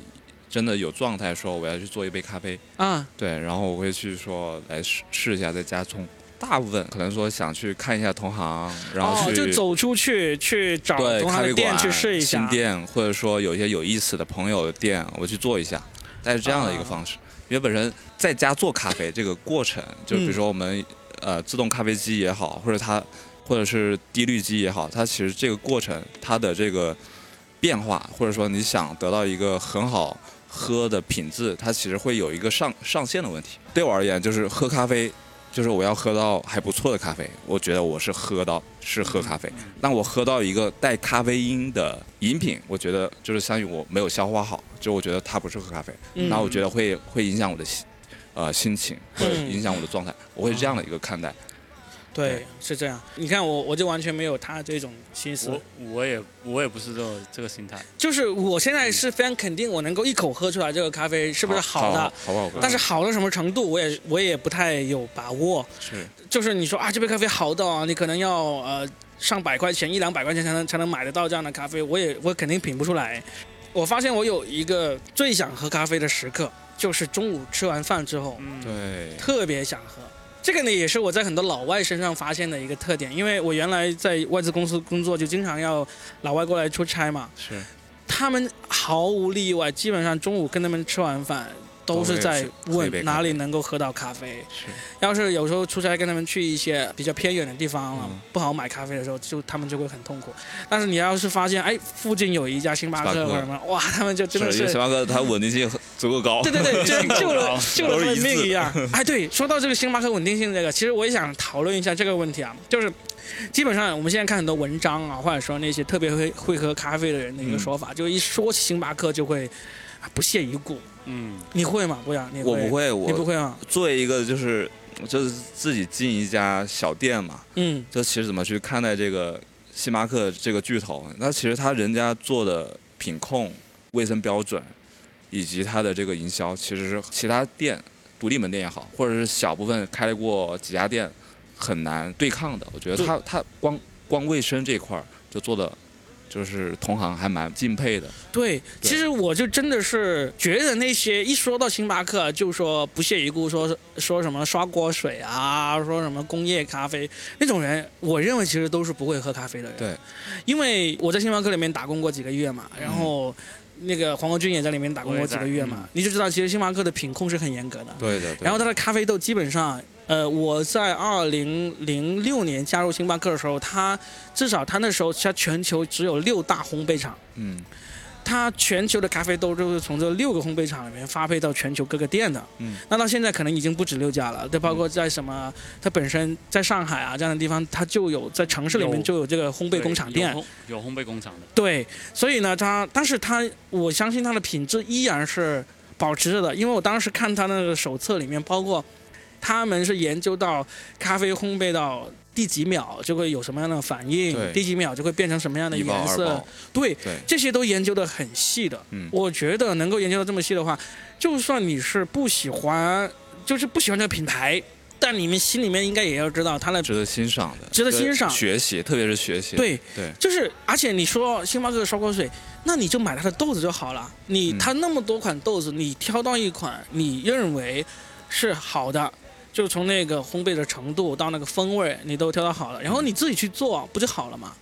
真的有状态，说我要去做一杯咖啡，啊对，然后我会去说来试试一下在家冲。大部分可能说想去看一下同行，然后就走出去去找同行咖啡店去试一下新。店，或者说有一些有意思的朋友的店，我去做一下，但是这样的一个啊方式。因为本身在家做咖啡这个过程，就比如说我们、呃自动咖啡机也好，或者它或者是滴滤机也好，它其实这个过程它的这个变化，或者说你想得到一个很好喝的品质，它其实会有一个上上限的问题。对我而言，就是喝咖啡。就是我要喝到还不错的咖啡，我觉得我是喝到是喝咖啡。那我喝到一个带咖啡因的饮品，我觉得就是相当于我没有消化好，就我觉得它不是喝咖啡，嗯那我觉得会会影响我的心呃心情，会嗯影响我的状态，我会这样的一个看待。对，是这样。你看我，我就完全没有他这种心思我。我也我也不是这种这个心态，就是我现在是非常肯定，我能够一口喝出来这个咖啡是不是好的，好不好喝？但是好到什么程度，我也我也不太有把握。是就是你说啊，这杯咖啡好到啊，你可能要呃上百块钱、一两百块钱才能才能买得到这样的咖啡，我也我肯定品不出来。我发现我有一个最想喝咖啡的时刻，就是中午吃完饭之后，嗯，对，特别想喝。这个呢，也是我在很多老外身上发现的一个特点，因为我原来在外资公司工作，就经常要老外过来出差嘛，是他们毫无例外，基本上中午跟他们吃完饭。都是在问哪里能够喝到咖啡。是，要是有时候出差跟他们去一些比较偏远的地方了，嗯不好买咖啡的时候，就他们就会很痛苦。但是你要是发现，哎，附近有一家星巴克星巴克或者什么，哇，他们就真的是星巴克它稳定性足够高。对对对，就救了救了他的都是一致命一样。哎，对，说到这个星巴克稳定性这个，其实我也想讨论一下这个问题啊，就是基本上我们现在看很多文章啊，或者说那些特别会会喝咖啡的人的一个说法，就一说起星巴克就会啊不屑一顾。嗯，你会吗？不想你我不会，我你不会吗？作为一个就是就是自己进一家小店嘛，嗯就其实怎么去看待这个星巴克这个巨头？那其实他人家做的品控、卫生标准，以及他的这个营销，其实是其他店、独立门店也好，或者是小部分开过几家店很难对抗的。我觉得他他光光卫生这一块儿就做的。就是同行还蛮敬佩的，对，对其实我就真的是觉得那些一说到星巴克就说不屑一顾，说说什么刷锅水啊，说什么工业咖啡那种人，我认为其实都是不会喝咖啡的人。对，因为我在星巴克里面打工过几个月嘛，然后那个黄国军也在里面打工过几个月嘛，你就知道其实星巴克的品控是很严格的。对的。对然后它的咖啡豆基本上呃，我在二零零六年加入星巴克的时候，它至少它那时候它全球只有六大烘焙厂，嗯它全球的咖啡豆就是从这六个烘焙厂里面发配到全球各个店的。嗯，那到现在可能已经不止六家了，对，包括在什么，它本身在上海啊这样的地方，它就有在城市里面就有这个烘焙工厂店。有烘有烘焙工厂的，对，所以呢，它，但是它，我相信它的品质依然是保持着的，因为我当时看它那个手册里面，包括他们是研究到咖啡烘焙到第几秒就会有什么样的反应，第几秒就会变成什么样的颜色，，对，对，这些都研究的很细的。嗯。我觉得能够研究到这么细的话，就算你是不喜欢，就是不喜欢这个品牌，但你们心里面应该也要知道它的值得欣赏的，值得欣赏。学习，特别是学习。对。对，就是，而且你说星巴克的烧开水，那你就买它的豆子就好了。你嗯。它那么多款豆子，你挑到一款你认为是好的，就从那个烘焙的程度到那个风味，你都挑到好了，然后你自己去做，不就好了嘛？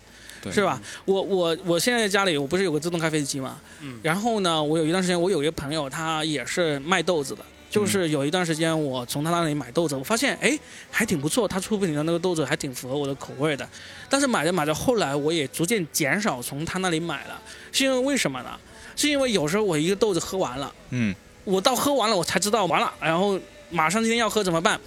是吧？我我我现在家里我不是有个自动咖啡机嘛，嗯然后呢，我有一段时间我有一个朋友，他也是卖豆子的。就是有一段时间，我从他那里买豆子，我发现哎还挺不错，他出品的那个豆子还挺符合我的口味的。但是买着买着，后来我也逐渐减少从他那里买了，是因为为什么呢？是因为有时候我一个豆子喝完了，嗯，我到喝完了我才知道完了，然后马上今天要喝怎么办？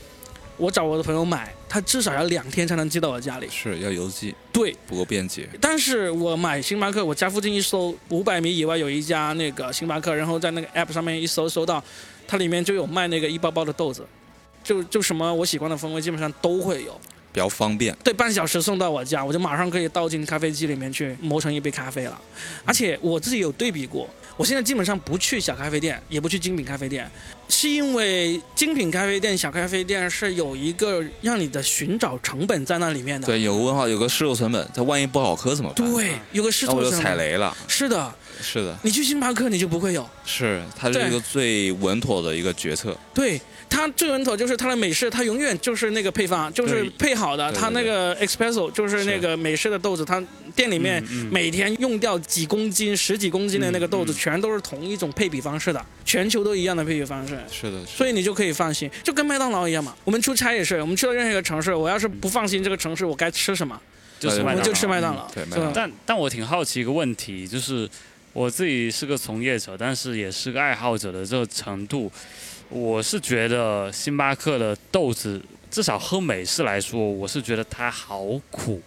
我找我的朋友买，他至少要两天才能寄到我家里。是要邮寄，对，不够便捷。但是我买星巴克，我家附近一搜，五百米以外有一家那个星巴克，然后在那个 app 上面一搜，搜到它里面就有卖那个一包包的豆子，就就什么我喜欢的风味基本上都会有。比较方便，对，半小时送到我家，我就马上可以倒进咖啡机里面去磨成一杯咖啡了。而且我自己有对比过，我现在基本上不去小咖啡店，也不去精品咖啡店，是因为精品咖啡店、小咖啡店是有一个让你的寻找成本在那里面的。对，有个问号，有个试售成本，它万一不好喝怎么办？对，有个试那我就错成本。踩雷了。是的，是的，你去星巴克你就不会有。是，它是一个最稳妥的一个决策。对它最稳妥就是它的美式，它永远就是那个配方，就是配好的。它那个 espresso 就是那个美式的豆子，它店里面每天用掉几公斤、十几公斤的那个豆子，全都是同一种配比方式的，全球都一样的配比方式。是的，是的。所以你就可以放心，就跟麦当劳一样嘛。我们出差也是，我们去了任何一个城市，我要是不放心这个城市我该吃什么，我们就吃麦当劳，对麦是吧？当劳。但但我挺好奇一个问题，就是我自己是个从业者，但是也是个爱好者的这个程度，我是觉得星巴克的豆子，至少喝美式来说，我是觉得它好苦。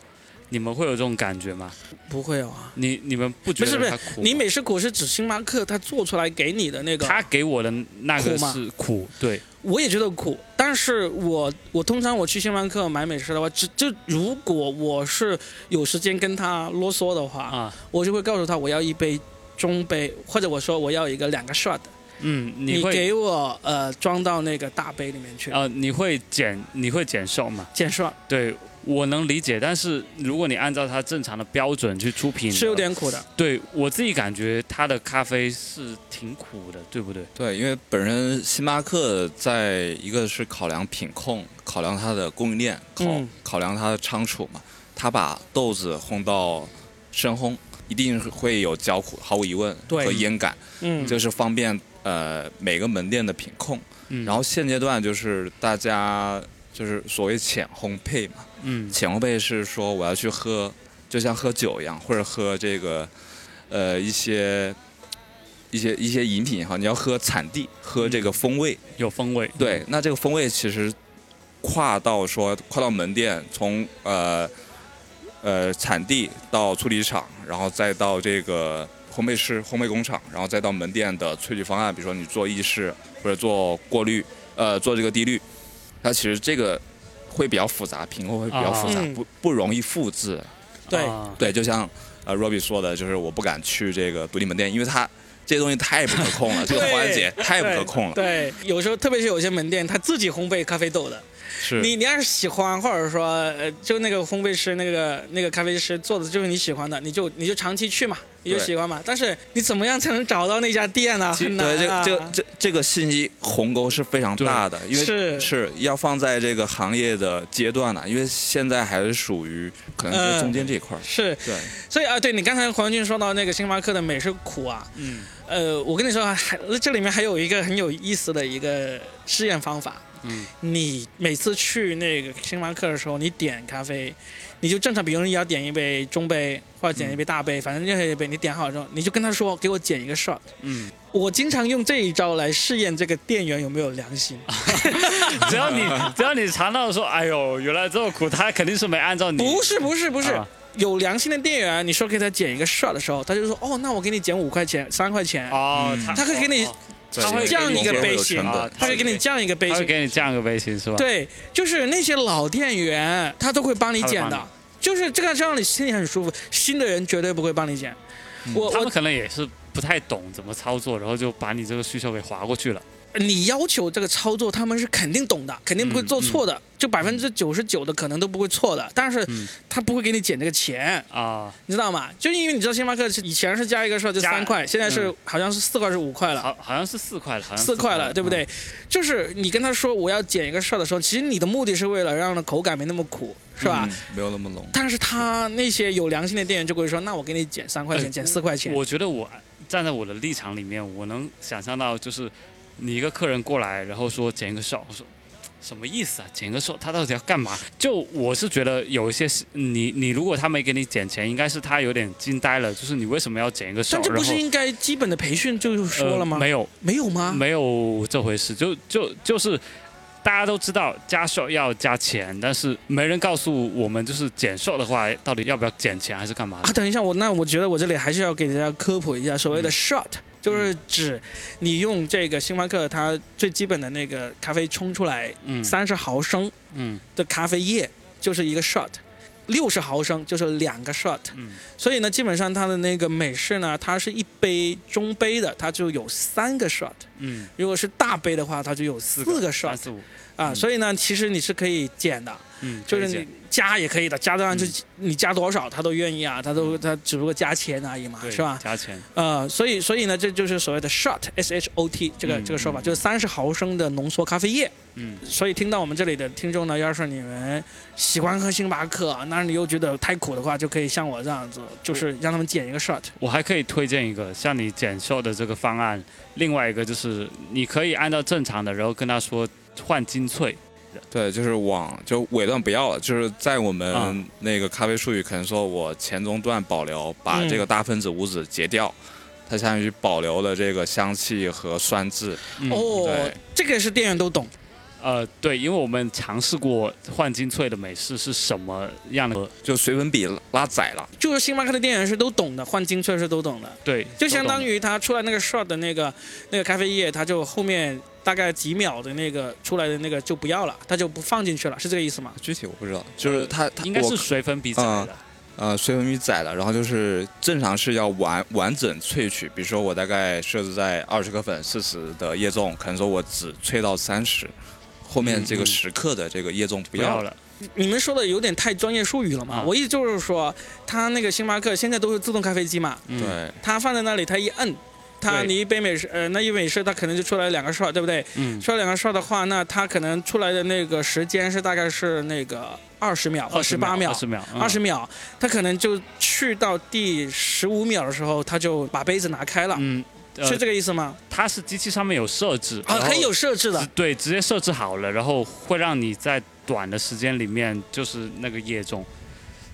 你们会有这种感觉吗？不会有啊。你你们不觉不是不是得它苦？你美式苦是指星巴克它做出来给你的那个，他给我的那个是苦，对，我也觉得苦，但是我我通常我去星巴克买美式的话，只就如果我是有时间跟他啰嗦的话，啊，我就会告诉他我要一杯中杯，或者我说我要一个两个 shot，嗯，你给我呃装到那个大杯里面去，呃，你会减你会减瘦吗？减 shot 对我能理解，但是如果你按照它正常的标准去出品，是有点苦的。对我自己感觉它的咖啡是挺苦的，对不对？对，因为本身星巴克在一个是考量品控，考量它的供应链，考、嗯考量它的仓储嘛，它把豆子烘到深烘，一定会有焦苦，毫无疑问对和烟感，嗯，就是方便呃每个门店的品控。嗯，然后现阶段就是大家就是所谓浅烘焙嘛，嗯浅烘焙是说我要去喝，就像喝酒一样，或者喝这个呃一些一些一些饮品也好，你要喝产地，喝这个风味。有风味，对，那这个风味其实跨到说跨到门店，从呃呃产地到处理厂，然后再到这个烘焙师、烘焙工厂，然后再到门店的萃取方案，比如说你做意式或者做过滤，呃，做这个滴滤，它其实这个会比较复杂，品控会比较复杂，不不容易复制。对。啊。对，就像呃 Robbie 说的，就是我不敢去这个独立门店，因为它这些东西太不可控了，这个环节 太不可控了。对，有时候特别是有些门店，他自己烘焙咖啡豆的，是，你你要是喜欢，或者说呃，就那个烘焙师那个那个咖啡师做的就是你喜欢的，你就你就长期去嘛，你就喜欢嘛。但是你怎么样才能找到那家店呢？很难对，这这个这这个信息鸿沟是非常大的，因为是是要放在这个行业的阶段呢，因为现在还是属于可能是中间这一块儿。是，对，所以啊，对你刚才黄俊说到那个星巴克的美式苦啊，嗯呃，我跟你说，还这里面还有一个很有意思的一个试验方法，嗯你每次去那个星巴克的时候，你点咖啡，你就正常，比如你要点一杯中杯或者点一杯大杯，反正任何一杯，你点好之后，你就跟他说给我减一个 shot。嗯，我经常用这一招来试验这个店员有没有良心。只要你只要你尝到说，哎呦，原来这么苦，他肯定是没按照你。不是不是不是，啊有良心的店员，你说给他减一个 shot 的时候，他就说哦，那我给你减五块钱、三块钱，哦，嗯他他会给你他会降一个杯型他会给你降一个杯型他会。给你降一个杯型是吧？，对，就是那些老店员，他都会帮你减的就是这个让你心里很舒服。新的人绝对不会帮你减。我我他们可能也是不太懂怎么操作，然后就把你这个需求给划过去了。你要求这个操作，他们是肯定懂的，肯定不会做错的，就百分之九十九的可能都不会错的。但是嗯他不会给你减这个钱，啊，你知道吗？就因为你知道星巴克是以前是加一个税就三块，现在是嗯好像是四块是五块了。好好像是四块了，好像四块了，对不对？嗯就是你跟他说我要减一个事儿的时候，其实你的目的是为了让它口感没那么苦，是吧？嗯没有那么浓。但是他那些有良心的店员就会说，那我给你减三块钱，哎减四块钱。我觉得我站在我的立场里面，我能想象到，就是你一个客人过来，然后说剪一个手，我说什么意思啊？剪个手，他到底要干嘛？就我是觉得有一些是你你如果他没给你减钱，应该是他有点惊呆了，就是你为什么要剪一个手？但这不是应该基本的培训就说了吗？呃、没有，没有吗？没有这回事，就就就是大家都知道加瘦要加钱，但是没人告诉我们，就是减瘦的话，到底要不要减钱还是干嘛啊，等一下，我那我觉得我这里还是要给大家科普一下，所谓的 shot、就是指你用这个星巴克它最基本的那个咖啡冲出来嗯。三十毫升嗯。的咖啡液就是一个 shot，六十毫升就是两个 shot。嗯。所以呢，基本上它的那个美式呢，它是一杯中杯的，它就有三个 shot；嗯，如果是大杯的话，它就有四个 shot 啊。嗯所以呢，其实你是可以减的，嗯，就是你加也可以的，加当然就嗯你加多少他都愿意啊，他都他只不过加钱而已嘛，是吧？加钱，呃，所以所以呢，这就是所谓的 shot s h o t 这个嗯这个说法，嗯就是三十毫升的浓缩咖啡液。嗯所以听到我们这里的听众呢，要是你们喜欢喝星巴克，那你又觉得太苦的话，就可以像我这样子，就是让他们减一个 shot。我还可以推荐一个像你减瘦的这个方案，另外一个就是你可以按照正常的，然后跟他说换精粹，对，就是往就尾段不要了，就是在我啊。们那个咖啡术语，可能说我前中段保留，把嗯。这个大分子物质截掉，它相当于保留了这个香气和酸质。嗯。哦对，这个是店员都懂。呃，对，因为我们尝试过换精粹的美式是什么样的，就水粉比拉窄了，就是星巴克的店员是都懂的，换精粹是都懂的，对，就相当于于他出来那个 shot 的那个那个咖啡液，他就后面大概几秒的那个出来的那个就不要了，他就不放进去了，是这个意思吗？具体我不知道，就是它它我应该是水粉比窄嗯，呃水粉比窄了，然后就是正常是要完完整萃取，比如说我大概设置在二十克粉四十的液重，可能说我只萃到三十，后面这个时刻的这个液重不要了。你们说的有点太专业术语了嘛？啊我意思就是说，他那个星巴克现在都是自动咖啡机嘛，嗯，对，他放在那里，他一摁，他对你一杯美式，呃，那一美式，他可能就出来两个 shot，对不对？嗯，出来两个 shot 的话，那他可能出来的那个时间是大概是那个二十秒或十八秒二。十秒，嗯二十秒，他可能就去到第十五秒的时候，他就把杯子拿开了，嗯，呃是这个意思吗？它是机器上面有设置，啊，可以有设置的对，直接设置好了，然后会让你在短的时间里面就是那个液重，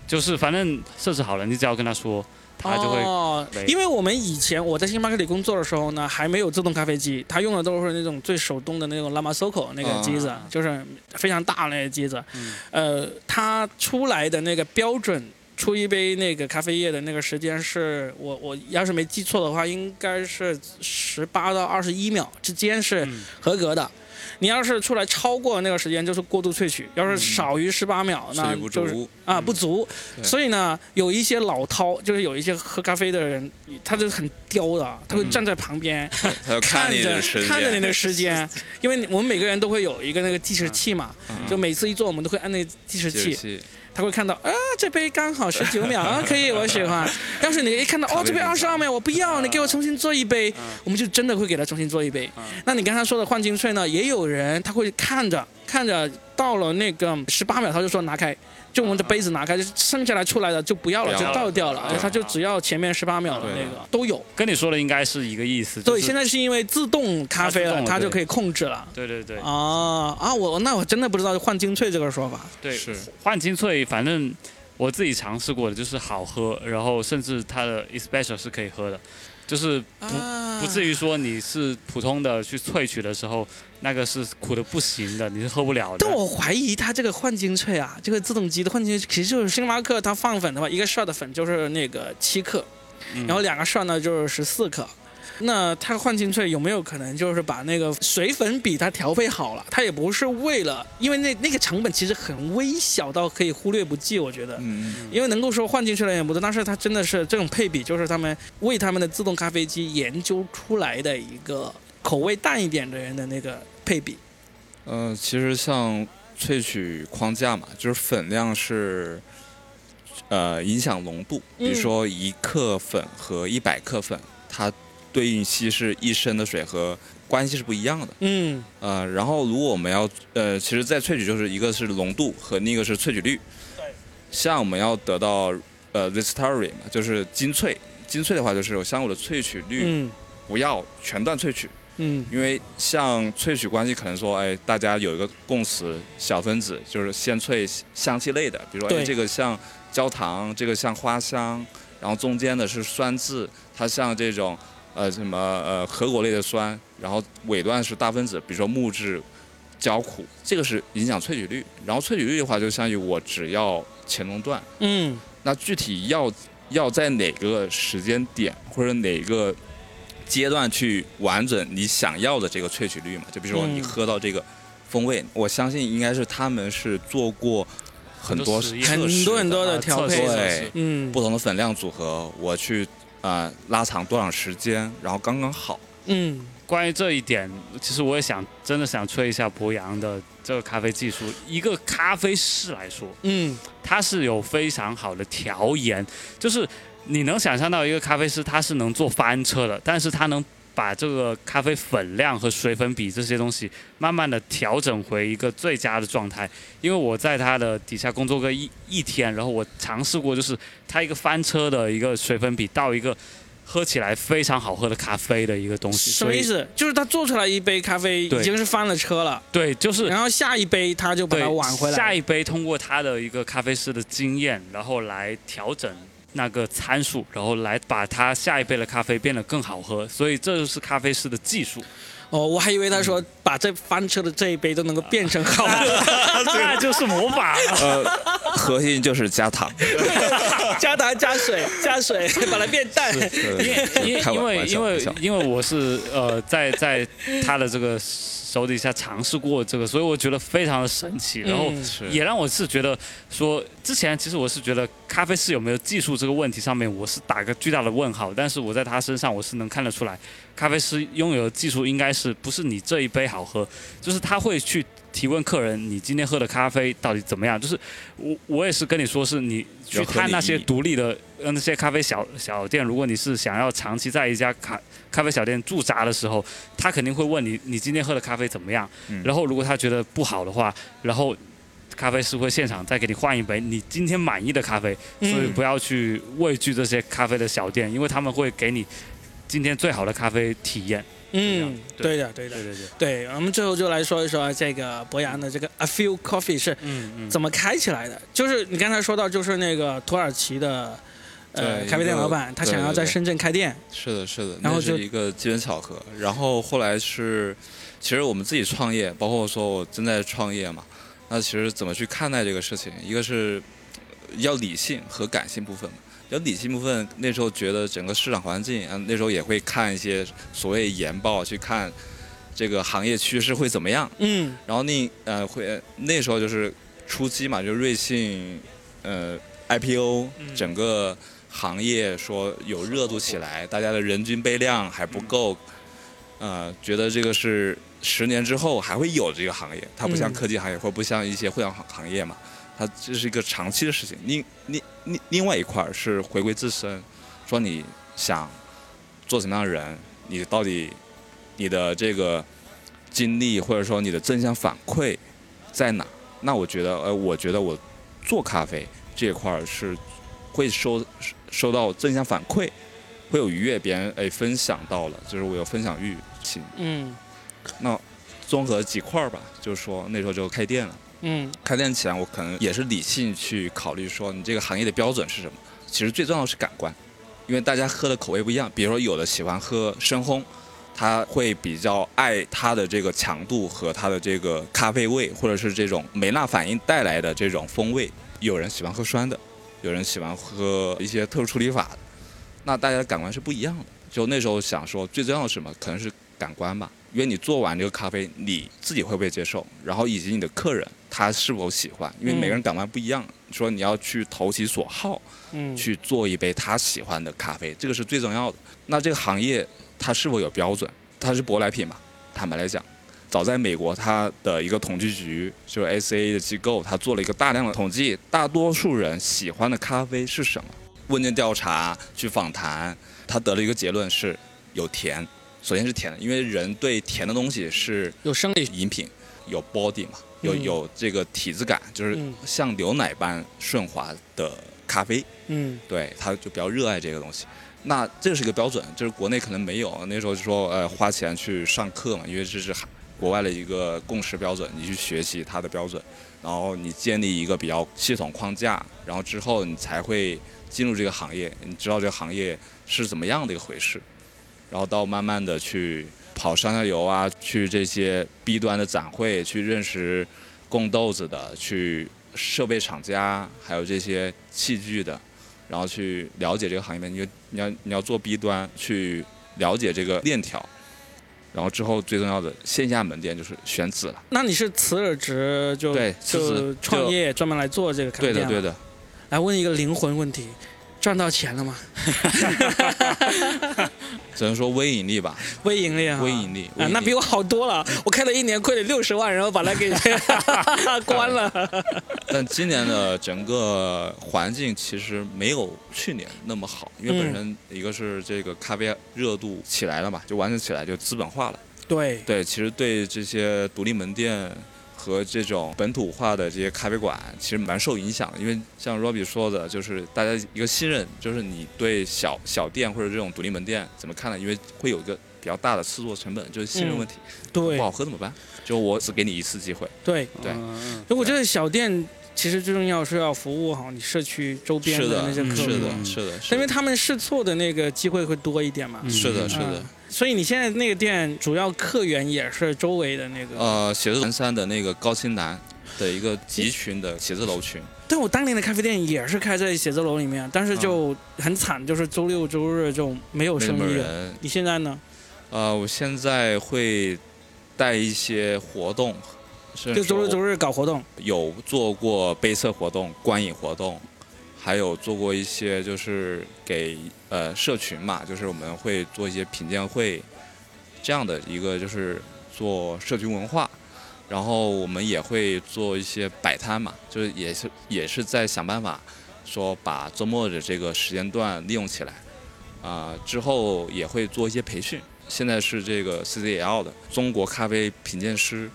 就是反正设置好了，你只要跟他说，他就会、哦，因为我们以前我在星巴克里工作的时候呢，还没有自动咖啡机，他用的都是那种最手动的那种 Lama Soco 那个机子，啊就是非常大的那个机子。嗯呃，它出来的那个标准出一杯那个咖啡液的那个时间是我我要是没记错的话，应该是十八到二十一秒之间是嗯合格的。你要是出来超过那个时间，就是过度萃取；要是少于十八秒，那就是足，啊不足。对。所以呢，有一些老饕，就是有一些喝咖啡的人，他就很刁的，他会站在旁边、看着看着你的时间，因为我们每个人都会有一个那个计时器嘛，嗯。就每次一做我们都会按那个计时器，他会看到啊这杯刚好十九秒啊可以 我喜欢，要是你一看到哦这杯二十二秒我不要，你给我重新做一杯，我们就真的会给他重新做一杯。那你刚才说的换金税呢，也也有人他会看着看着到了那个十八秒，他就说拿开，就我们的杯子拿开，就剩下来出来的就不要了，就倒掉了对，他就只要前面十八秒的那个都有。跟你说的应该是一个意思。对，现在是因为自动咖啡了，它就可以控制了。对对对啊啊！我那我真的不知道换精粹这个说法。对，是换精粹，反正我自己尝试过的，就是好喝，然后甚至它的 espresso 是可以喝的，就是不、啊不至于说你是普通的去萃取的时候，那个是苦的不行的，你是喝不了的。但我怀疑它这个幻精萃啊，这个自动机的幻精萃，其实就是星巴克它放粉的话，一个 shot 的粉就是那个七克，嗯然后两个 shot 呢就是十四克。那它换精粹有没有可能就是把那个水粉比它调配好了？它也不是为了，因为那那个成本其实很微小到可以忽略不计，我觉得。嗯，因为能够说换进去了也不多，但是它真的是这种配比，就是他们为他们的自动咖啡机研究出来的一个口味淡一点的人的那个配比。呃，其实像萃取框架嘛，就是粉量是呃影响浓度，比如嗯说一克粉和一百克粉，它对应稀释一升的水和关系是不一样的。嗯呃，然后如果我们要呃，其实，在萃取就是一个是浓度和另一个是萃取率。对。像我们要得到呃 distillery 嘛，就是精粹。精粹的话，就是像我的萃取率嗯不要全段萃取，嗯因为像萃取关系，可能说，哎，大家有一个共识，小分子就是先萃香气类的，比如说，对哎，这个像焦糖，这个像花香，然后中间的是酸质，它像这种呃什么呃核果类的酸，然后尾段是大分子，比如说木质、焦苦，这个是影响萃取率。然后萃取率的话，就相当于我只要前中段，嗯那具体要要在哪个时间点或者哪个阶段去完整你想要的这个萃取率嘛？就比如说你嗯喝到这个风味，我相信应该是他们是做过很多很多很多的调配对嗯不同的粉量组合，我去啊、呃拉长多长时间，然后刚刚好。嗯关于这一点，其实我也想真的想吹一下博洋的这个咖啡技术。一个咖啡师来说，嗯他是有非常好的调研，就是你能想象到一个咖啡师他是能做翻车的，但是他能把这个咖啡粉量和水粉比这些东西慢慢的调整回一个最佳的状态。因为我在他的底下工作个一一天，然后我尝试过，就是他一个翻车的一个水粉比到一个喝起来非常好喝的咖啡的一个东西。什么意思？就是他做出来一杯咖啡已经是翻了车了，对，就是然后下一杯他就把它挽回来。下一杯通过他的一个咖啡师的经验，然后来调整那个参数，然后来把它下一杯的咖啡变得更好喝。所以这就是咖啡师的技术。哦，我还以为他说把这翻车的这一杯都能够变成好的，那就是魔法。呃，核心就是加糖。加糖加水加水把它变淡。因因因为因为因为我是呃在在他的这个手底下尝试过这个，所以我觉得非常的神奇。然后也让我是觉得说，之前其实我是觉得咖啡师有没有技术这个问题上面，我是打个巨大的问号。但是我在他身上，我是能看得出来，咖啡师拥有的技术应该是不是你这一杯好喝，就是他会去提问客人，你今天喝的咖啡到底怎么样？就是我我也是跟你说，是你去看那些独立的呃那些咖啡小小店，如果你是想要长期在一家咖咖啡小店驻扎的时候，他肯定会问你，你今天喝的咖啡怎么样？嗯然后如果他觉得不好的话，然后咖啡师会现场再给你换一杯你今天满意的咖啡。所以嗯不要去畏惧这些咖啡的小店，因为他们会给你今天最好的咖啡体验。嗯，对对的对的对对对，对。我们最后就来说一说这个博洋的这个 A Few Coffee 是嗯嗯，怎么开起来的？就是你刚才说到，就是那个土耳其的呃咖啡店老板，他想要在深圳开店。是的，是的，然后就一个机缘巧合。然后后来是，其实我们自己创业，包括说我正在创业嘛，那其实怎么去看待这个事情？一个是呃要理性和感性部分嘛。要理性部分，那时候觉得整个市场环境，嗯，那时候也会看一些所谓研报，去看这个行业趋势会怎么样。嗯。然后那呃会那时候就是初期嘛，就瑞幸呃 IPO 嗯。整个行业说有热度起来，大家的人均杯量还不够，呃，觉得这个是十年之后还会有这个行业，它不像嗯。科技行业或不像一些互联网行业嘛，它这是一个长期的事情。另另另另外一块儿是回归自身，说你想做什么样的人，你到底你的这个经历或者说你的正向反馈在哪？那我觉得，呃，我觉得我做咖啡这一块儿是会收收到正向反馈，会有愉悦，别人哎分享到了，就是我有分享欲。行，嗯那综合几块儿吧，就是说那时候就开店了。嗯开店前，我可能也是理性去考虑说，你这个行业的标准是什么？其实最重要的是感官，因为大家喝的口味不一样。比如说，有的喜欢喝深烘，他会比较爱它的这个强度和它的这个咖啡味，或者是这种梅纳反应带来的这种风味。有人喜欢喝酸的，有人喜欢喝一些特殊处理法，那大家的感官是不一样的。就那时候想说，最重要的是什么？可能是感官吧。因为你做完这个咖啡，你自己会不会接受，然后以及你的客人他是否喜欢，因为每个人感官不一样。说你要去投其所好，嗯，去做一杯他喜欢的咖啡，这个是最重要的。那这个行业它是否有标准？它是舶来品嘛？坦白来讲，早在美国，它的一个统计局就是 SAA 的机构，它做了一个大量的统计，大多数人喜欢的咖啡是什么？问卷调查去访谈，他得了一个结论是有甜。首先是甜的，因为人对甜的东西是有生理，饮品，有 body 嘛，有嗯有这个体质感，就是嗯像牛奶般顺滑的咖啡。嗯对，他就比较热爱这个东西。那这是一个标准，就是国内可能没有。那时候就说，呃，花钱去上课嘛，因为这是国外的一个共识标准，你去学习它的标准，然后你建立一个比较系统框架，然后之后你才会进入这个行业，你知道这个行业是怎么样的一个回事，然后到慢慢的去跑上下游啊，去这些 B 端的展会，去认识供豆子的，去设备厂家，还有这些器具的。然后去了解这个行业面，因为你要你要做 B 端去了解这个链条，然后之后最重要的线下门店就是选址了。那你是辞了职就对就创业专门来做这个咖啡店对的对的，来问一个灵魂问题：赚到钱了吗？只能说微盈利吧，微盈利啊，微盈利。微啊，那比我好多了。我开了一年亏了六十万，然后把它给 关了。但今年的整个环境其实没有去年那么好，因为本身一个是这个咖啡热度起来了嘛，就完全起来，就资本化了。对，对，其实对这些独立门店和这种本土化的这些咖啡馆，其实蛮受影响的。因为像 Robbie 说的，就是大家一个信任，就是你对小小店或者这种独立门店怎么看呢？因为会有一个比较大的制作成本，就是信任问题。对不好喝怎么办？就我只给你一次机会。对，对嗯所以我觉得小店其实最重要是要服务好你社区周边的，那些客户，是的，嗯是的，因为他们试错的那个机会会多一点嘛。嗯是的，是的嗯。所以你现在那个店主要客源也是周围的那个。呃，写字南山的那个高新南的一个集群的写字楼群，但我当年的咖啡店也是开在写字楼里面，但是就很惨，就是周六周日就没有生意。你现在呢？呃，我现在会带一些活动，就周六周日搞活动。有做过杯测活动、观影活动，还有做过一些就是给呃社群嘛，就是我们会做一些品鉴会这样的一个就是做社群文化。然后我们也会做一些摆摊嘛，就是也是也是在想办法说把周末的这个时间段利用起来，啊、之后也会做一些培训。现在是这个 CCL 的中国咖啡品鉴师的，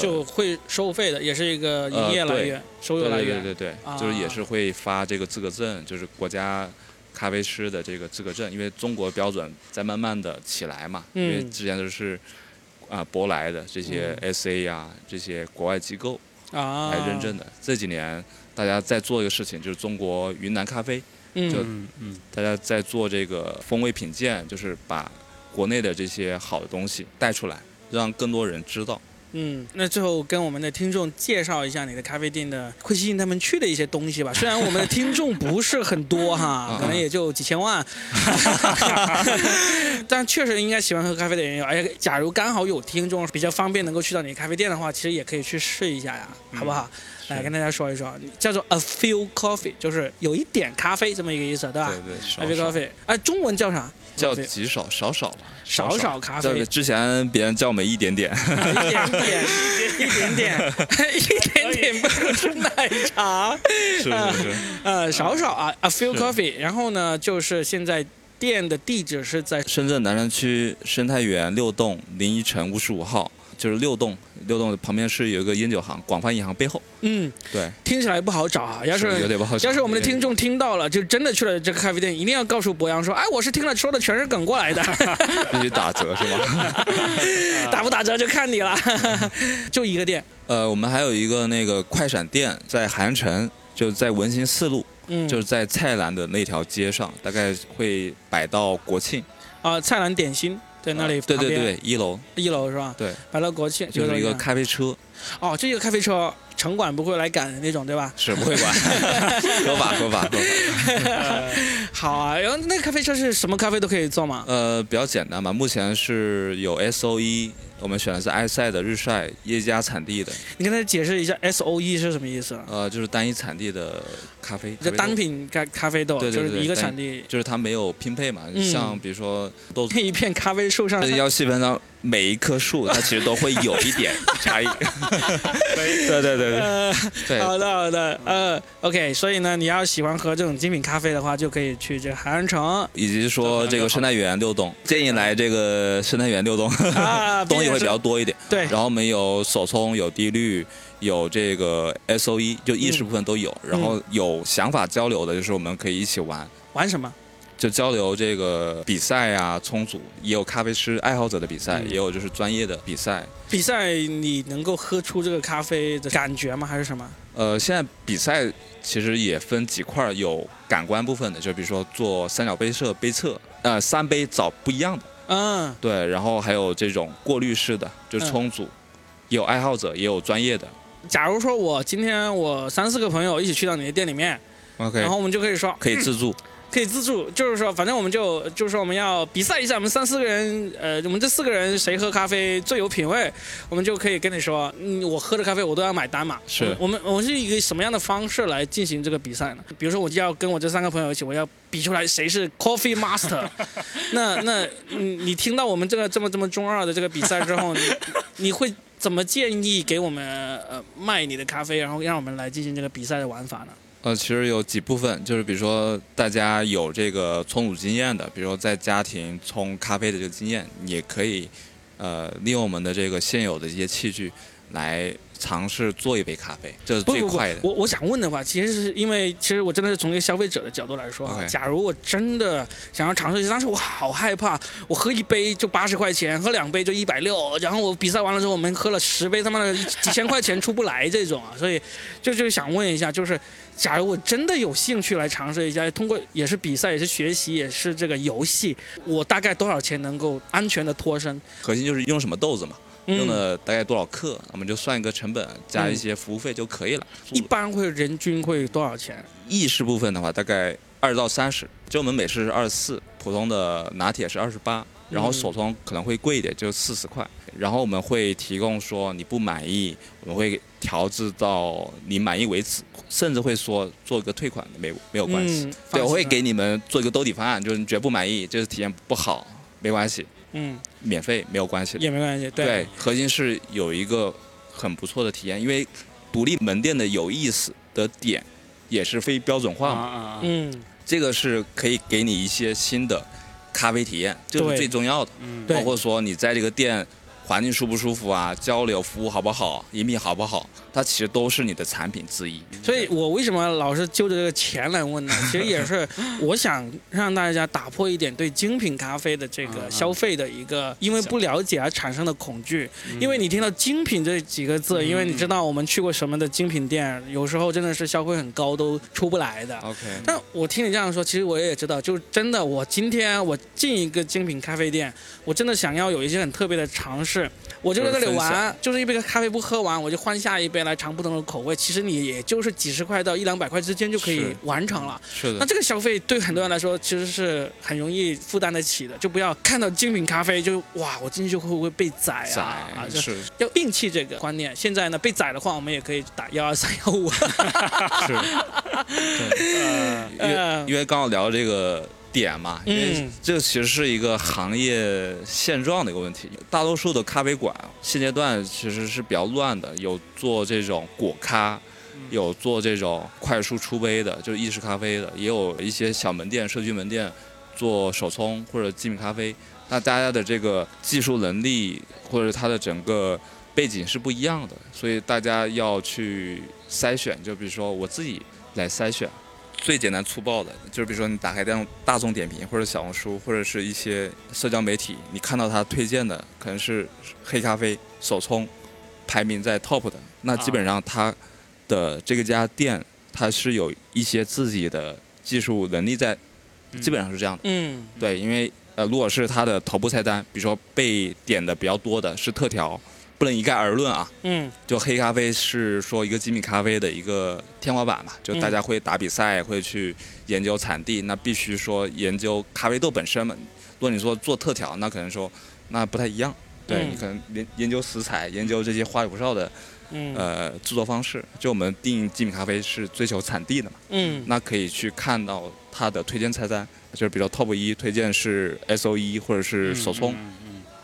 就会收费的，也是一个营业来源，收入来源。对对对，啊。就是也是会发这个资格证，就是国家咖啡师的这个资格证，因为中国标准在慢慢的起来嘛，嗯。因为之前都是啊、舶来的这些 SA 呀、这些国外机构啊，来认证的。这几年大家在做一个事情，就是中国云南咖啡，嗯，就大家在做这个风味品鉴，就是把国内的这些好的东西带出来，让更多人知道。嗯，那最后跟我们的听众介绍一下你的咖啡店的会吸引他们去的一些东西吧。虽然我们的听众不是很多哈，可能也就几千万，但确实应该喜欢喝咖啡的人有。而且，假如刚好有听众比较方便能够去到你的咖啡店的话，其实也可以去试一下呀，好不好？来跟大家说一说，叫做 a few coffee，就是有一点咖啡这么一个意思，对吧对对，a few coffee，哎，中文叫啥？叫极少少少吧，少少咖啡对，之前别人叫我们一点点，一点点，一点点，一点点不是奶茶。是是是，呃，少少啊，a few coffee。然后呢，就是现在店的地址是在深圳南山区生态园六栋零一层五十五号。就是六栋，六栋旁边是有一个烟酒行，广发银行背后。嗯，对，听起来不好找啊。要是有点不好找。要是我们的听众听到了，就真的去了这个咖啡店，一定要告诉博洋说，哎，我是听了说的全是梗过来的。必须打折是吗？打不打折就看你了。就一个店。呃，我们还有一个那个快闪店在韩城，就在文心四路，嗯，就是在菜篮的那条街上，大概会摆到国庆。啊，菜篮点心在那里。对对对，一楼。一楼是吧？对。摆到国庆。就是一个咖啡车。哦，这个咖啡车。城管不会来赶的那种，对吧？是不会管，合法合法合法。好啊，然后那个咖啡车是什么咖啡都可以做吗？呃，比较简单吧。目前是有 S O E，我们选的是埃塞的日晒耶加产地的。你跟他解释一下 S O E 是什么意思？呃，就是单一产地的咖啡，就单品咖咖啡豆，就是一个产地，就是它没有拼配嘛。像比如说豆那 一片咖啡树上要细分到每一棵树，它其实都会有一点差异。对对对。呃，对，好的好的，呃，OK，所以呢，你要喜欢喝这种精品咖啡的话，就可以去这个海岸城，以及说这个生态园六栋，建议来这个生态园六栋，东西会比较多一点。对，然后我们有手冲，有滴滤，有这个 S O E，就意识部分都有。然后有想法交流的，就是我们可以一起玩。玩什么？就交流这个比赛啊，冲煮也有咖啡师爱好者的比赛，也有就是专业的比赛。比赛你能够喝出这个咖啡的感觉吗？还是什么？呃，现在比赛其实也分几块，有感官部分的，就比如说做三角杯测杯测，呃，三杯找不一样的。嗯。对，然后还有这种过滤式的，就是冲煮，有爱好者，也有专业的。假如说我今天我三四个朋友一起去到你的店里面，OK，然后我们就可以说可以自助。可以自助，就是说，反正我们就就是说，我们要比赛一下，我们三四个人，呃，我们这四个人谁喝咖啡最有品味，我们就可以跟你说，嗯，我喝的咖啡我都要买单嘛。是我们，我是一个什么样的方式来进行这个比赛呢？比如说，我就要跟我这三个朋友一起，我要比出来谁是 Coffee Master。那 那，你，你听到我们这个这么这么中二的这个比赛之后，你 你会怎么建议给我们呃卖你的咖啡，然后让我们来进行这个比赛的玩法呢？呃，其实有几部分，就是比如说大家有这个冲煮经验的，比如说在家庭冲咖啡的这个经验，也可以，呃，利用我们的这个现有的一些器具来。尝试做一杯咖啡，这是最快的。我我想问的话，其实是因为，其实我真的是从一个消费者的角度来说啊。假如我真的想要尝试一下，但是我好害怕，我喝一杯就八十块钱，喝两杯就一百六，然后我比赛完了之后，我们喝了十杯，他妈的几千块钱出不来这种啊。所以就就想问一下，就是假如我真的有兴趣来尝试一下，通过也是比赛，也是学习，也是这个游戏，我大概多少钱能够安全的脱身？核心就是用什么豆子嘛。用了大概多少克，我们就算一个成本，加一些服务费就可以了。一般会人均会多少钱？意式部分的话，大概二到三十。就我们美式是二十四，普通的拿铁是二十八，然后手冲可能会贵一点，就四十块。然后我们会提供说你不满意，我们会调制到你满意为止，甚至会说做一个退款没没有关系。对，我会给你们做一个兜底方案，就是你觉得不满意，就是体验不好，没关系。嗯，免费没有关系，也没关系。对，核心是有一个很不错的体验，因为独立门店的有意思的点也是非标准化嘛。嗯，这个是可以给你一些新的咖啡体验，这是最重要的。嗯，包括说你在这个店。环境舒不舒服啊？交流服务好不好？饮品好不好？它其实都是你的产品之一。所以我为什么老是揪着这个钱来问呢？其实也是我想让大家打破一点对精品咖啡的这个消费的一个因为不了解而产生的恐惧。因为你听到精品这几个字，因为你知道我们去过什么的精品店，有时候真的是消费很高都出不来的。OK。但我听你这样说，其实我也知道，就真的我今天我进一个精品咖啡店，我真的想要有一些很特别的尝试。是，我就在这里玩，就是一杯咖啡不喝完，我就换下一杯来尝不同的口味。其实你也就是几十块到一两百块之间就可以完成了。是的。那这个消费对很多人来说其实是很容易负担得起的，就不要看到精品咖啡就哇，我进去会不会被宰啊？啊，是。要摒弃这个观念。现在呢，被宰的话，我们也可以打幺二三幺五。是。因为因为刚刚聊这个。点嘛，因为这其实是一个行业现状的一个问题。大多数的咖啡馆现阶段其实是比较乱的，有做这种果咖，有做这种快速出杯的，就是意式咖啡的，也有一些小门店、社区门店做手冲或者精品咖啡，那大家的这个技术能力或者它的整个背景是不一样的，所以大家要去筛选。就比如说我自己来筛选，最简单粗暴的，就是比如说你打开大大众点评或者小红书或者是一些社交媒体，你看到他推荐的可能是黑咖啡手冲，排名在 top 的，那基本上他的这个家店它是有一些自己的技术能力在，基本上是这样的。嗯。对，因为呃，如果是它的头部菜单，比如说被点的比较多的是特调，不能一概而论啊。嗯就黑咖啡是说一个精品咖啡的一个天花板嘛，就大家会打比赛，会去研究产地，那必须说研究咖啡豆本身嘛。如果你说做特调，那可能说那不太一样。对、嗯你可能研研究食材，研究这些花里胡哨的嗯呃制作方式。就我们定精品咖啡是追求产地的嘛，嗯那可以去看到它的推荐菜单，就是比如 top 一推荐是 S O 一或者是手冲，嗯嗯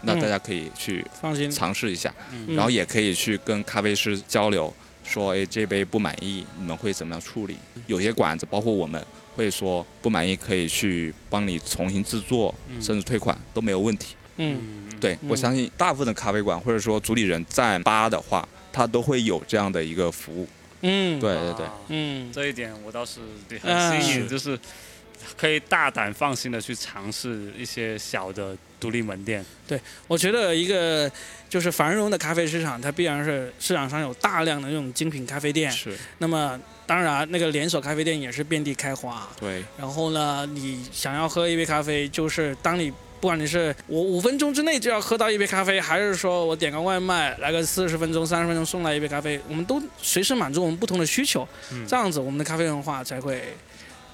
那大家可以去放心，尝试一下，嗯。然后也可以去跟咖啡师交流，说哎这杯不满意，你们会怎么样处理？有些馆子包括我们会说不满意可以去帮你重新制作，嗯。甚至退款都没有问题。嗯。嗯，对嗯。我相信大部分的咖啡馆或者说主理人在吧的话，他都会有这样的一个服务。嗯。对对对。啊嗯。这一点我倒是啊很新颖，是就是可以大胆放心的去尝试一些小的独立门店。对我觉得一个就是繁荣的咖啡市场，它必然是市场上有大量的这种精品咖啡店。是，那么当然，那个连锁咖啡店也是遍地开花。对，然后呢，你想要喝一杯咖啡，就是当你不管你是我五分钟之内就要喝到一杯咖啡，还是说我点个外卖来个四十分钟、三十分钟送来一杯咖啡，我们都随时满足我们不同的需求，嗯这样子我们的咖啡文化才会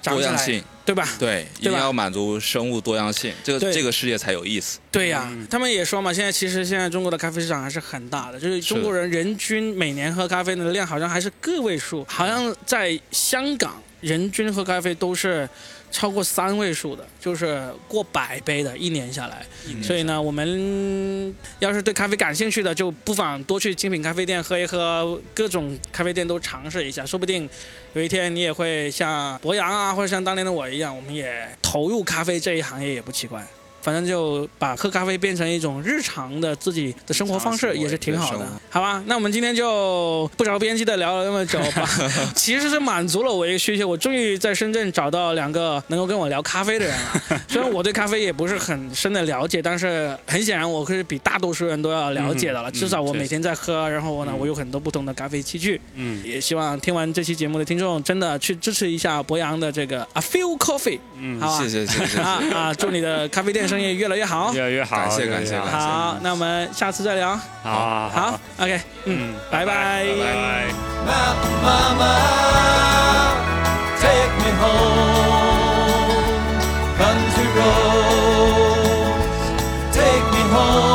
多样性，对吧？对，一定要满足生物多样性，这个这个世界才有意思。对呀、嗯。他们也说嘛，现在其实现在中国的咖啡市场还是很大的，就是中国人人均每年喝咖啡的量好像还是个位数，好像在香港人均喝咖啡都是超过三位数的，就是过百杯的，一年下来。所以呢，我们要是对咖啡感兴趣的，就不妨多去精品咖啡店喝一喝，各种咖啡店都尝试一下，说不定有一天你也会像博洋啊，或者像当年的我一样，我们也投入咖啡这一行业也不奇怪。反正就把喝咖啡变成一种日常的自己的生活方式，也是挺好的好吧？那我们今天就不着边际的聊了那么久吧，其实是满足了我一个需求，我终于在深圳找到两个能够跟我聊咖啡的人了。虽然我对咖啡也不是很深的了解，但是很显然我是比大多数人都要了解的了。嗯至少我每天在喝，然后呢，嗯我有很多不同的咖啡器具。嗯也希望听完这期节目的听众真的去支持一下博洋的这个 A Few Coffee，嗯，好吧？谢谢谢谢。啊啊！祝你的咖啡店生意越来越好，越来越好，感谢感谢。好，那我们下次再聊。好，好，OK，嗯，拜拜，Take me home, roads. Take me home.